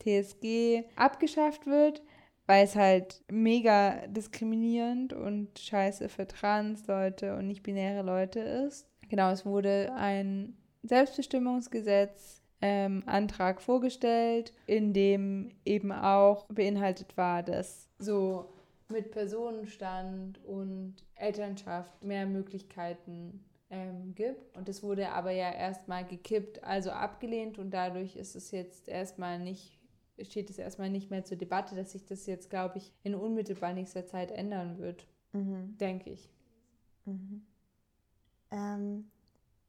TSG, abgeschafft wird, weil es halt mega diskriminierend und scheiße für Trans-Leute und nicht-binäre Leute ist. Genau, es wurde ein Selbstbestimmungsgesetz ähm, Antrag vorgestellt, in dem eben auch beinhaltet war, dass so mit Personenstand und Elternschaft mehr Möglichkeiten ähm, gibt. Und es wurde aber ja erstmal gekippt, also abgelehnt und dadurch ist es jetzt erstmal nicht steht es erstmal nicht mehr zur Debatte, dass sich das jetzt, glaube ich, in unmittelbar nächster Zeit ändern wird. Mhm. Denke ich. Mhm. Ähm,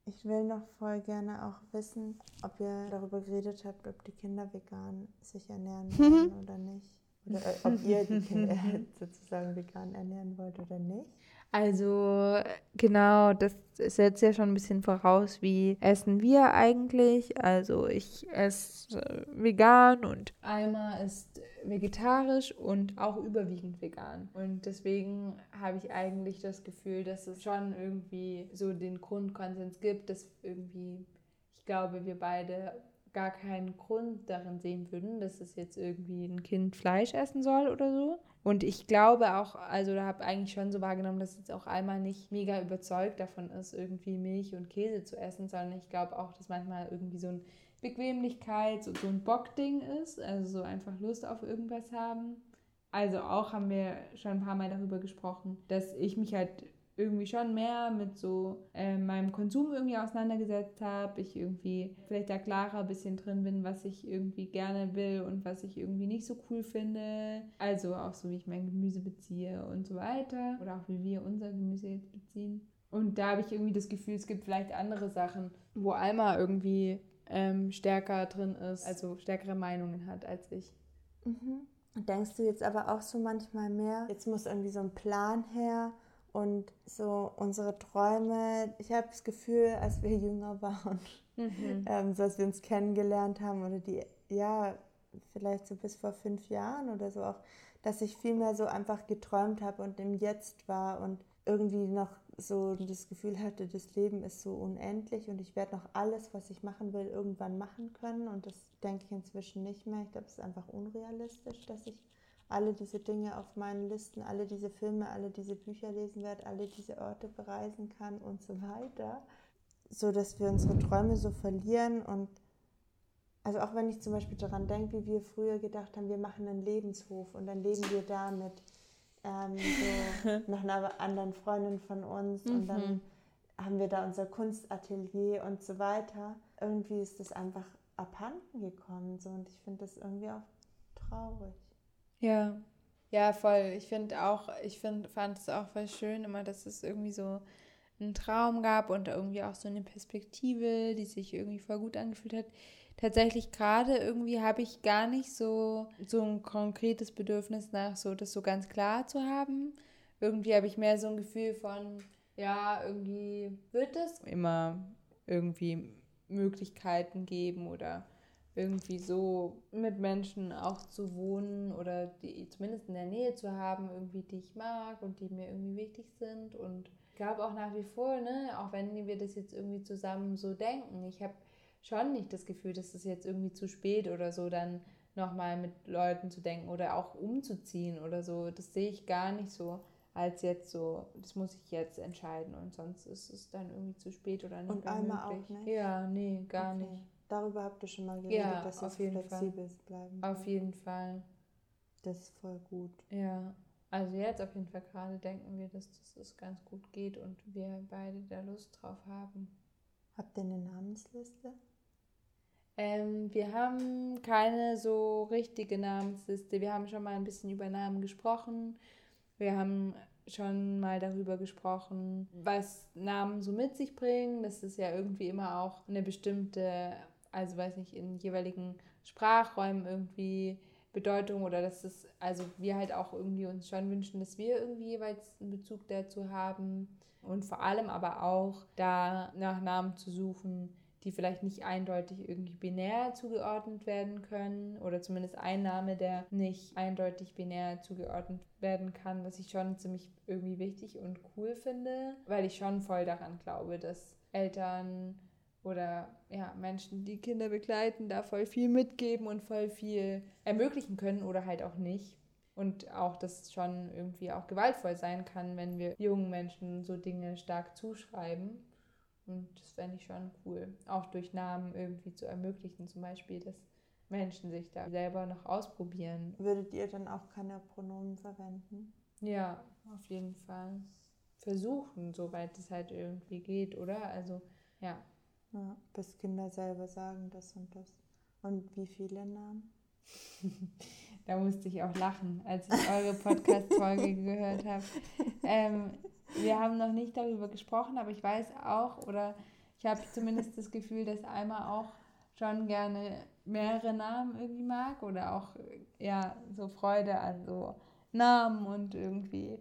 ich will noch voll gerne auch wissen, ob ihr darüber geredet habt, ob die Kinder vegan sich ernähren wollen oder nicht. Oder äh, ob ihr die Kinder sozusagen vegan ernähren wollt oder nicht. Also genau, das setzt ja schon ein bisschen voraus, wie essen wir eigentlich. Also ich esse vegan und Alma ist vegetarisch und auch überwiegend vegan. Und deswegen habe ich eigentlich das Gefühl, dass es schon irgendwie so den Grundkonsens gibt, dass irgendwie, ich glaube, wir beide gar keinen Grund darin sehen würden, dass es jetzt irgendwie ein Kind Fleisch essen soll oder so. Und ich glaube auch, also da habe eigentlich schon so wahrgenommen, dass jetzt auch einmal nicht mega überzeugt davon ist, irgendwie Milch und Käse zu essen, sondern ich glaube auch, dass manchmal irgendwie so ein Bequemlichkeit, so, so ein Bockding ist, also so einfach Lust auf irgendwas haben. Also auch haben wir schon ein paar Mal darüber gesprochen, dass ich mich halt irgendwie schon mehr mit so äh, meinem Konsum irgendwie auseinandergesetzt habe. Ich irgendwie vielleicht da klarer ein bisschen drin bin, was ich irgendwie gerne will und was ich irgendwie nicht so cool finde. Also auch so, wie ich mein Gemüse beziehe und so weiter. Oder auch wie wir unser Gemüse jetzt beziehen. Und da habe ich irgendwie das Gefühl, es gibt vielleicht andere Sachen, wo Alma irgendwie ähm, stärker drin ist, also stärkere Meinungen hat als ich. Mhm. Denkst du jetzt aber auch so manchmal mehr, jetzt muss irgendwie so ein Plan her und so unsere Träume, ich habe das Gefühl, als wir jünger waren, mhm. ähm, so als wir uns kennengelernt haben oder die, ja, vielleicht so bis vor fünf Jahren oder so auch, dass ich viel mehr so einfach geträumt habe und im Jetzt war und irgendwie noch so das Gefühl hatte, das Leben ist so unendlich und ich werde noch alles, was ich machen will, irgendwann machen können. Und das denke ich inzwischen nicht mehr. Ich glaube, es ist einfach unrealistisch, dass ich alle diese Dinge auf meinen Listen, alle diese Filme, alle diese Bücher lesen werde, alle diese Orte bereisen kann und so weiter. So dass wir unsere Träume so verlieren und also auch wenn ich zum Beispiel daran denke, wie wir früher gedacht haben, wir machen einen Lebenshof und dann leben wir da mit ähm, so noch einer anderen Freundin von uns mhm. und dann mhm. haben wir da unser Kunstatelier und so weiter. Irgendwie ist das einfach abhanden gekommen so und ich finde das irgendwie auch traurig. Ja, ja, voll. Ich finde auch, ich find, fand es auch voll schön immer, dass es irgendwie so einen Traum gab und irgendwie auch so eine Perspektive, die sich irgendwie voll gut angefühlt hat. Tatsächlich gerade irgendwie habe ich gar nicht so, so ein konkretes Bedürfnis nach so, das so ganz klar zu haben. Irgendwie habe ich mehr so ein Gefühl von, ja, irgendwie wird es immer irgendwie Möglichkeiten geben oder irgendwie so mit Menschen auch zu wohnen oder die zumindest in der Nähe zu haben, irgendwie die ich mag und die mir irgendwie wichtig sind. Und ich glaube auch nach wie vor, ne, auch wenn wir das jetzt irgendwie zusammen so denken, ich habe schon nicht das Gefühl, dass es jetzt irgendwie zu spät oder so dann nochmal mit Leuten zu denken oder auch umzuziehen oder so. Das sehe ich gar nicht so als jetzt so, das muss ich jetzt entscheiden und sonst ist es dann irgendwie zu spät oder nicht. Und einmal möglich. auch nicht? Ja, nee, gar okay. nicht. Darüber habt ihr schon mal geredet, ja, dass jeden flexibel Fall. bleiben. Auf jeden Fall. Das ist voll gut. Ja, also jetzt auf jeden Fall gerade denken wir, dass das, das ganz gut geht und wir beide da Lust drauf haben. Habt ihr eine Namensliste? Ähm, wir haben keine so richtige Namensliste. Wir haben schon mal ein bisschen über Namen gesprochen. Wir haben schon mal darüber gesprochen, was Namen so mit sich bringen. Das ist ja irgendwie immer auch eine bestimmte also weiß nicht, in jeweiligen Sprachräumen irgendwie Bedeutung oder dass es, also wir halt auch irgendwie uns schon wünschen, dass wir irgendwie jeweils einen Bezug dazu haben. Und vor allem aber auch da nach Namen zu suchen, die vielleicht nicht eindeutig irgendwie binär zugeordnet werden können oder zumindest ein Name, der nicht eindeutig binär zugeordnet werden kann, was ich schon ziemlich irgendwie wichtig und cool finde, weil ich schon voll daran glaube, dass Eltern oder ja, Menschen, die Kinder begleiten, da voll viel mitgeben und voll viel ermöglichen können oder halt auch nicht. Und auch, dass es schon irgendwie auch gewaltvoll sein kann, wenn wir jungen Menschen so Dinge stark zuschreiben. Und das fände ich schon cool. Auch durch Namen irgendwie zu ermöglichen, zum Beispiel, dass Menschen sich da selber noch ausprobieren. Würdet ihr dann auch keine Pronomen verwenden? Ja, auf jeden Fall. Versuchen, soweit es halt irgendwie geht, oder? Also, ja, ja, bis Kinder selber sagen das und das. Und wie viele Namen? da musste ich auch lachen, als ich eure Podcast-Folge gehört habe. Ähm, wir haben noch nicht darüber gesprochen, aber ich weiß auch, oder ich habe zumindest das Gefühl, dass Alma auch schon gerne mehrere Namen irgendwie mag oder auch ja so Freude an so Namen und irgendwie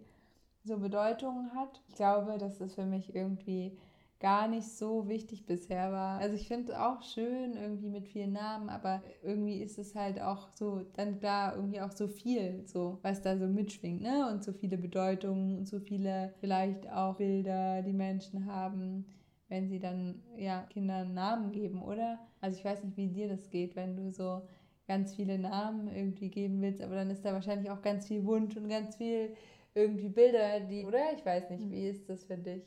so Bedeutungen hat. Ich glaube, dass das für mich irgendwie gar nicht so wichtig bisher war. Also ich finde es auch schön irgendwie mit vielen Namen, aber irgendwie ist es halt auch so, dann da irgendwie auch so viel, so was da so mitschwingt, ne? Und so viele Bedeutungen und so viele vielleicht auch Bilder, die Menschen haben, wenn sie dann ja Kindern Namen geben, oder? Also ich weiß nicht, wie dir das geht, wenn du so ganz viele Namen irgendwie geben willst, aber dann ist da wahrscheinlich auch ganz viel Wunsch und ganz viel irgendwie Bilder, die, oder? Ich weiß nicht, wie ist das für dich?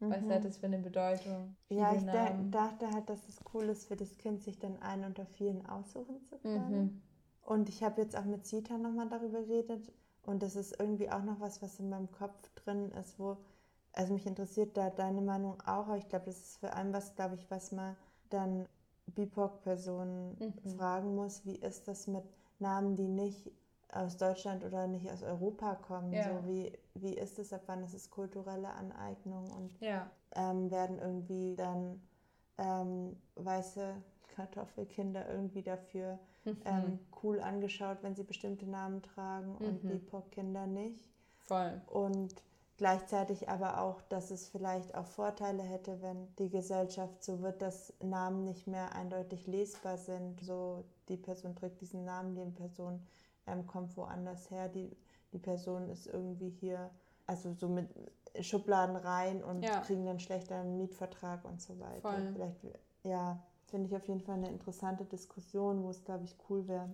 Was mhm. hat das für eine Bedeutung? Ja, ich dachte halt, dass es cool ist für das Kind, sich dann einen unter vielen aussuchen zu können. Mhm. Und ich habe jetzt auch mit Sita nochmal darüber geredet. Und das ist irgendwie auch noch was, was in meinem Kopf drin ist, wo also mich interessiert da deine Meinung auch, aber ich glaube, das ist vor allem was, glaube ich, was man dann BIPOC-Personen mhm. fragen muss, wie ist das mit Namen, die nicht aus Deutschland oder nicht aus Europa kommen. Ja. So wie, wie ist es, ab wann ist es kulturelle Aneignung und ja. ähm, werden irgendwie dann ähm, weiße Kartoffelkinder irgendwie dafür mhm. ähm, cool angeschaut, wenn sie bestimmte Namen tragen und mhm. BIPOC-Kinder nicht. Voll. Und gleichzeitig aber auch, dass es vielleicht auch Vorteile hätte, wenn die Gesellschaft so wird, dass Namen nicht mehr eindeutig lesbar sind. So, die Person trägt diesen Namen, die Person ähm, kommt woanders her, die, die Person ist irgendwie hier, also so mit Schubladen rein und ja. kriegen dann schlechteren Mietvertrag und so weiter. Voll. Vielleicht, ja, finde ich auf jeden Fall eine interessante Diskussion, wo es, glaube ich, cool wäre,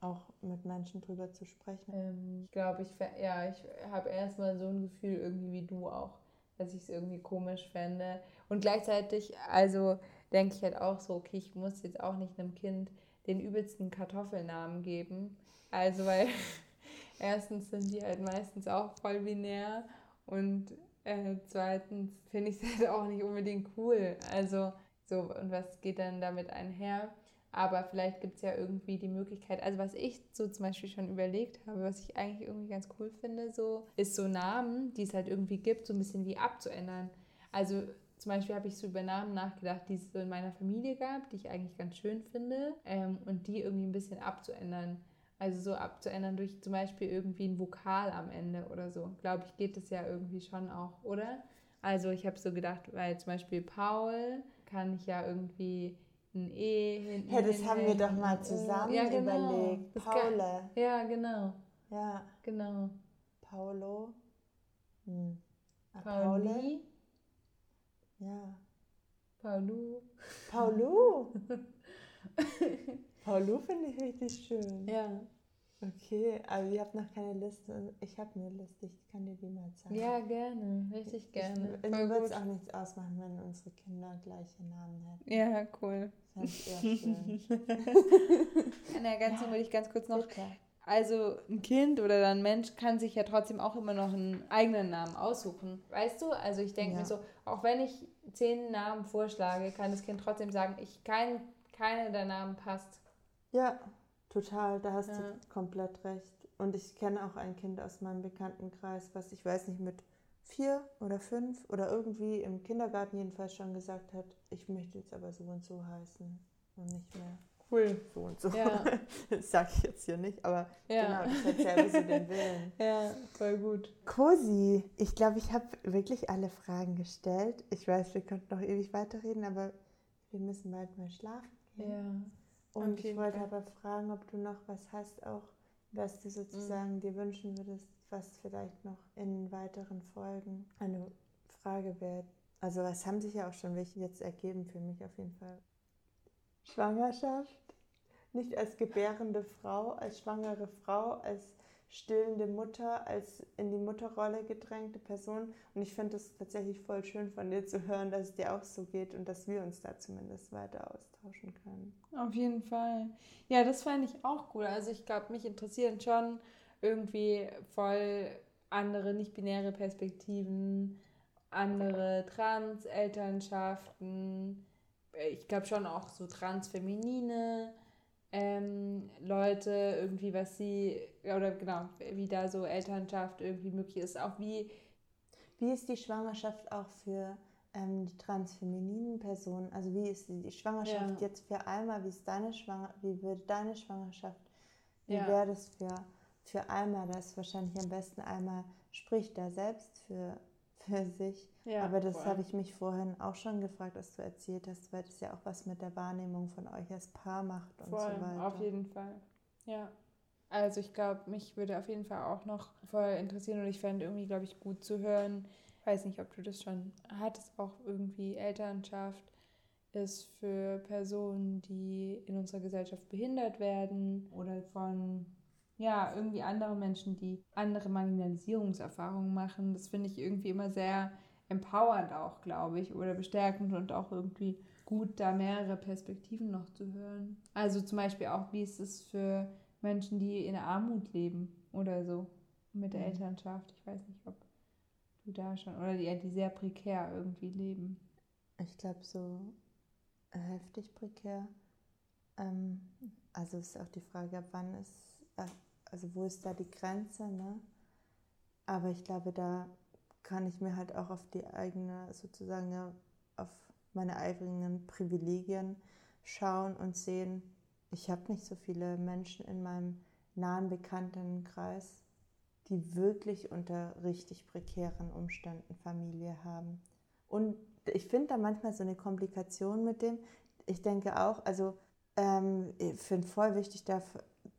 auch mit Menschen drüber zu sprechen. Ähm, ich glaube, ich, ja, ich habe erstmal so ein Gefühl irgendwie wie du auch, dass ich es irgendwie komisch fände. Und gleichzeitig, also denke ich halt auch so, okay, ich muss jetzt auch nicht einem Kind den übelsten Kartoffelnamen geben. Also, weil erstens sind die halt meistens auch voll binär und äh, zweitens finde ich es halt auch nicht unbedingt cool. Also, so, und was geht dann damit einher? Aber vielleicht gibt es ja irgendwie die Möglichkeit, also was ich so zum Beispiel schon überlegt habe, was ich eigentlich irgendwie ganz cool finde, so, ist so Namen, die es halt irgendwie gibt, so ein bisschen wie abzuändern. Also zum Beispiel habe ich so über Namen nachgedacht, die es so in meiner Familie gab, die ich eigentlich ganz schön finde, ähm, und die irgendwie ein bisschen abzuändern. Also so abzuändern durch zum Beispiel irgendwie ein Vokal am Ende oder so. Glaube ich, geht das ja irgendwie schon auch, oder? Also ich habe so gedacht, weil zum Beispiel Paul kann ich ja irgendwie ein E hinten. Ja, das haben wir doch mal zusammen ja, genau. überlegt. Paule. ja, genau. Ja. Genau. Paulo. Hm. Ah, Pauli. Ja. Paulu. Paulu? Paulu finde ich richtig schön. Ja. Okay, aber ihr habt noch keine Liste. Ich habe eine Liste, ich kann dir die mal zeigen. Ja, gerne, richtig gerne. Ich, mir würde es auch nichts ausmachen, wenn unsere Kinder gleiche Namen hätten. Ja, cool. Fände ich eher schön. An der Ergänzung ja, würde ich ganz kurz noch bitte. Also ein Kind oder ein Mensch kann sich ja trotzdem auch immer noch einen eigenen Namen aussuchen. Weißt du? Also ich denke ja. mir so, auch wenn ich zehn Namen vorschlage, kann das Kind trotzdem sagen, ich kein, keiner der Namen passt. Ja, total. Da hast ja. du komplett recht. Und ich kenne auch ein Kind aus meinem Bekanntenkreis, was ich weiß nicht mit vier oder fünf oder irgendwie im Kindergarten jedenfalls schon gesagt hat, ich möchte jetzt aber so und so heißen und nicht mehr cool, so und so. Ja. Das sage ich jetzt hier nicht, aber ja. genau, das hat selber so den Willen. Ja, voll gut. Cosi, ich glaube, ich habe wirklich alle Fragen gestellt. Ich weiß, wir könnten noch ewig weiterreden, aber wir müssen bald mal schlafen gehen. Ja. Und ich wollte aber fragen, ob du noch was hast, auch was du sozusagen mhm. dir wünschen würdest, was vielleicht noch in weiteren Folgen eine Frage wäre. Also es haben sich ja auch schon welche jetzt ergeben für mich auf jeden Fall. Schwangerschaft, nicht als gebärende Frau, als schwangere Frau, als stillende Mutter, als in die Mutterrolle gedrängte Person. Und ich finde es tatsächlich voll schön von dir zu hören, dass es dir auch so geht und dass wir uns da zumindest weiter austauschen können. Auf jeden Fall. Ja, das fand ich auch gut. Also ich glaube, mich interessieren schon irgendwie voll andere nicht-binäre Perspektiven, andere Trans-Elternschaften ich glaube schon auch so transfeminine ähm, Leute, irgendwie, was sie, oder genau, wie da so Elternschaft irgendwie möglich ist, auch wie. Wie ist die Schwangerschaft auch für ähm, die transfemininen Personen? Also wie ist die Schwangerschaft ja. jetzt für Alma? Wie ist deine Schwanger wie würde deine Schwangerschaft? Wie ja. wäre das für, für Alma? Das ist wahrscheinlich am besten Alma spricht da selbst für für sich. Ja, Aber das habe ich mich vorhin auch schon gefragt, als du erzählt hast, weil das ja auch was mit der Wahrnehmung von euch als Paar macht und voll, so weiter. Auf jeden Fall. Ja. Also ich glaube, mich würde auf jeden Fall auch noch voll interessieren und ich fände irgendwie, glaube ich, gut zu hören. Ich weiß nicht, ob du das schon hattest, auch irgendwie Elternschaft ist für Personen, die in unserer Gesellschaft behindert werden oder von ja, irgendwie andere Menschen, die andere Marginalisierungserfahrungen machen. Das finde ich irgendwie immer sehr empowernd auch, glaube ich, oder bestärkend und auch irgendwie gut, da mehrere Perspektiven noch zu hören. Also zum Beispiel auch, wie ist es für Menschen, die in Armut leben oder so mit der mhm. Elternschaft. Ich weiß nicht, ob du da schon? Oder die, die sehr prekär irgendwie leben? Ich glaube, so heftig prekär. Ähm, also ist auch die Frage, ab wann ist, äh, also wo ist da die Grenze, ne? Aber ich glaube, da kann ich mir halt auch auf die eigene, sozusagen auf meine eigenen Privilegien schauen und sehen, ich habe nicht so viele Menschen in meinem nahen Bekanntenkreis, die wirklich unter richtig prekären Umständen Familie haben. Und ich finde da manchmal so eine Komplikation mit dem. Ich denke auch, also ähm, ich finde voll wichtig,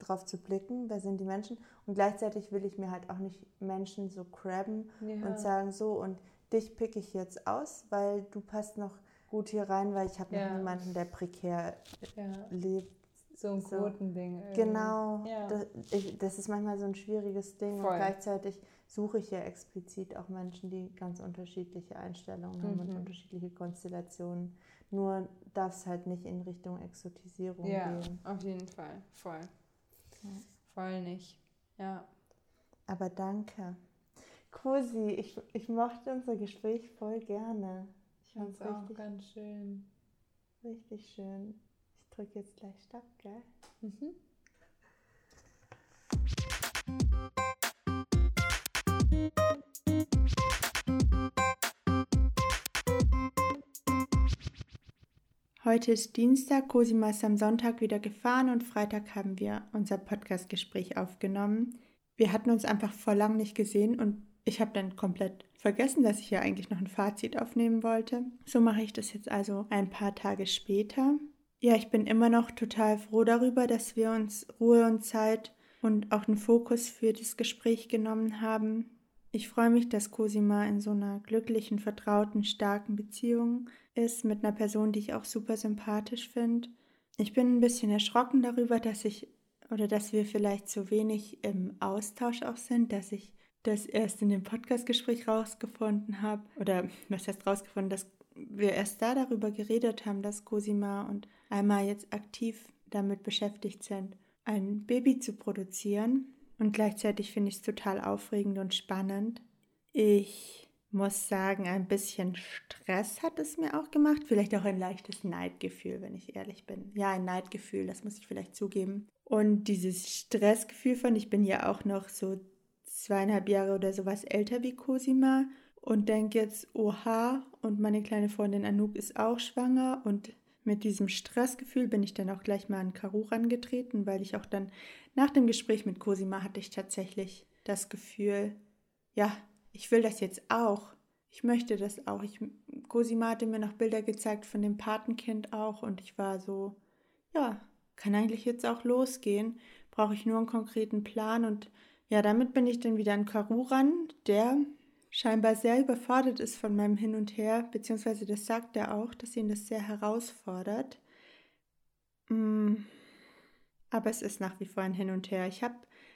darauf zu blicken, wer sind die Menschen. Und gleichzeitig will ich mir halt auch nicht Menschen so crabben ja. und sagen, so und dich pick ich jetzt aus, weil du passt noch gut hier rein, weil ich habe ja. noch niemanden, der prekär ja. lebt. So ein so. Quotending. Irgendwie. Genau, ja. das, ich, das, ist manchmal so ein schwieriges Ding Voll. und gleichzeitig suche ich ja explizit auch Menschen, die ganz unterschiedliche Einstellungen mhm. haben und mhm. unterschiedliche Konstellationen. Nur darf es halt nicht in Richtung Exotisierung ja, gehen. Ja, auf jeden Fall, voll. Voll nicht, ja. Aber danke. Cosi, ich, ich mochte unser Gespräch voll gerne. Fand es auch ganz schön. Richtig schön. Ich drücke jetzt gleich Stopp, gell? Mhm. Heute ist Dienstag, Cosima ist am Sonntag wieder gefahren und Freitag haben wir unser Podcastgespräch aufgenommen. Wir hatten uns einfach vor lang nicht gesehen und ich habe dann komplett vergessen, dass ich ja eigentlich noch ein Fazit aufnehmen wollte. So mache ich das jetzt also ein paar Tage später. Ja, ich bin immer noch total froh darüber, dass wir uns Ruhe und Zeit und auch den Fokus für das Gespräch genommen haben. Ich freue mich, dass Cosima in so einer glücklichen, vertrauten, starken Beziehung ist mit einer Person, die ich auch super sympathisch finde. Ich bin ein bisschen erschrocken darüber, dass ich oder dass wir vielleicht so wenig im Austausch auch sind, dass ich das erst in dem Podcastgespräch rausgefunden habe, oder was heißt rausgefunden, dass wir erst da darüber geredet haben, dass Cosima und Alma jetzt aktiv damit beschäftigt sind, ein Baby zu produzieren. Und gleichzeitig finde ich es total aufregend und spannend. Ich muss sagen, ein bisschen Stress hat es mir auch gemacht. Vielleicht auch ein leichtes Neidgefühl, wenn ich ehrlich bin. Ja, ein Neidgefühl, das muss ich vielleicht zugeben. Und dieses Stressgefühl von, ich bin ja auch noch so zweieinhalb Jahre oder sowas älter wie Cosima und denke jetzt, oha, und meine kleine Freundin Anouk ist auch schwanger und mit diesem Stressgefühl bin ich dann auch gleich mal an Karu rangetreten, weil ich auch dann nach dem Gespräch mit Cosima hatte ich tatsächlich das Gefühl, ja, ich will das jetzt auch. Ich möchte das auch. Ich, Cosima hatte mir noch Bilder gezeigt von dem Patenkind auch und ich war so, ja, kann eigentlich jetzt auch losgehen. Brauche ich nur einen konkreten Plan und ja, damit bin ich dann wieder an Karu ran, der scheinbar sehr überfordert ist von meinem Hin und Her, beziehungsweise das sagt er auch, dass ihn das sehr herausfordert. Mm, aber es ist nach wie vor ein Hin und Her. Ich habe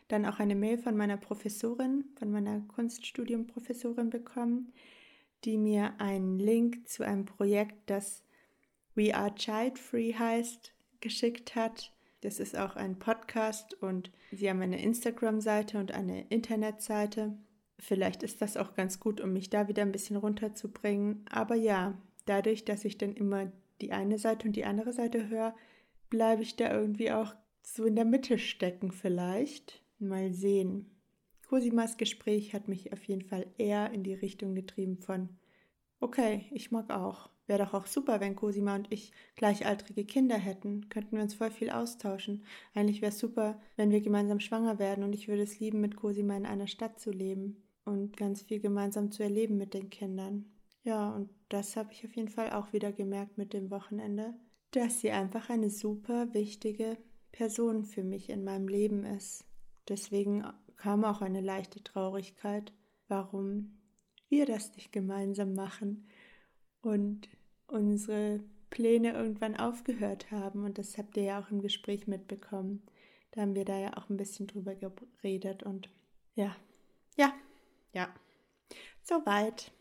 dann auch eine Mail von meiner Professorin, von meiner Kunststudiumprofessorin bekommen, die mir einen Link zu einem Projekt, das We Are Child Free heißt, geschickt hat. Das ist auch ein Podcast und sie haben eine Instagram-Seite und eine Internetseite. Vielleicht ist das auch ganz gut, um mich da wieder ein bisschen runterzubringen. Aber ja, dadurch, dass ich dann immer die eine Seite und die andere Seite höre, bleibe ich da irgendwie auch so in der Mitte stecken vielleicht. Mal sehen. Cosimas Gespräch hat mich auf jeden Fall eher in die Richtung getrieben von, okay, ich mag auch. Wäre doch auch super, wenn Cosima und ich gleichaltrige Kinder hätten. Könnten wir uns voll viel austauschen. Eigentlich wäre es super, wenn wir gemeinsam schwanger werden und ich würde es lieben, mit Cosima in einer Stadt zu leben und ganz viel gemeinsam zu erleben mit den Kindern. Ja, und das habe ich auf jeden Fall auch wieder gemerkt mit dem Wochenende, dass sie einfach eine super wichtige Person für mich in meinem Leben ist. Deswegen kam auch eine leichte Traurigkeit, warum wir das nicht gemeinsam machen. Und unsere Pläne irgendwann aufgehört haben. Und das habt ihr ja auch im Gespräch mitbekommen. Da haben wir da ja auch ein bisschen drüber geredet. Und ja, ja, ja. Soweit.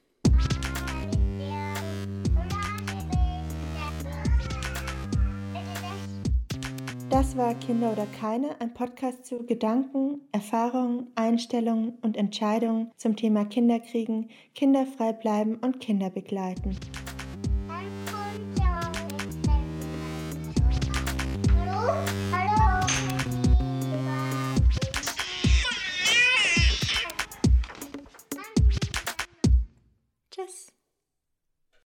Das war Kinder oder keine, ein Podcast zu Gedanken, Erfahrungen, Einstellungen und Entscheidungen zum Thema Kinderkriegen, kinderfrei bleiben und Kinder begleiten.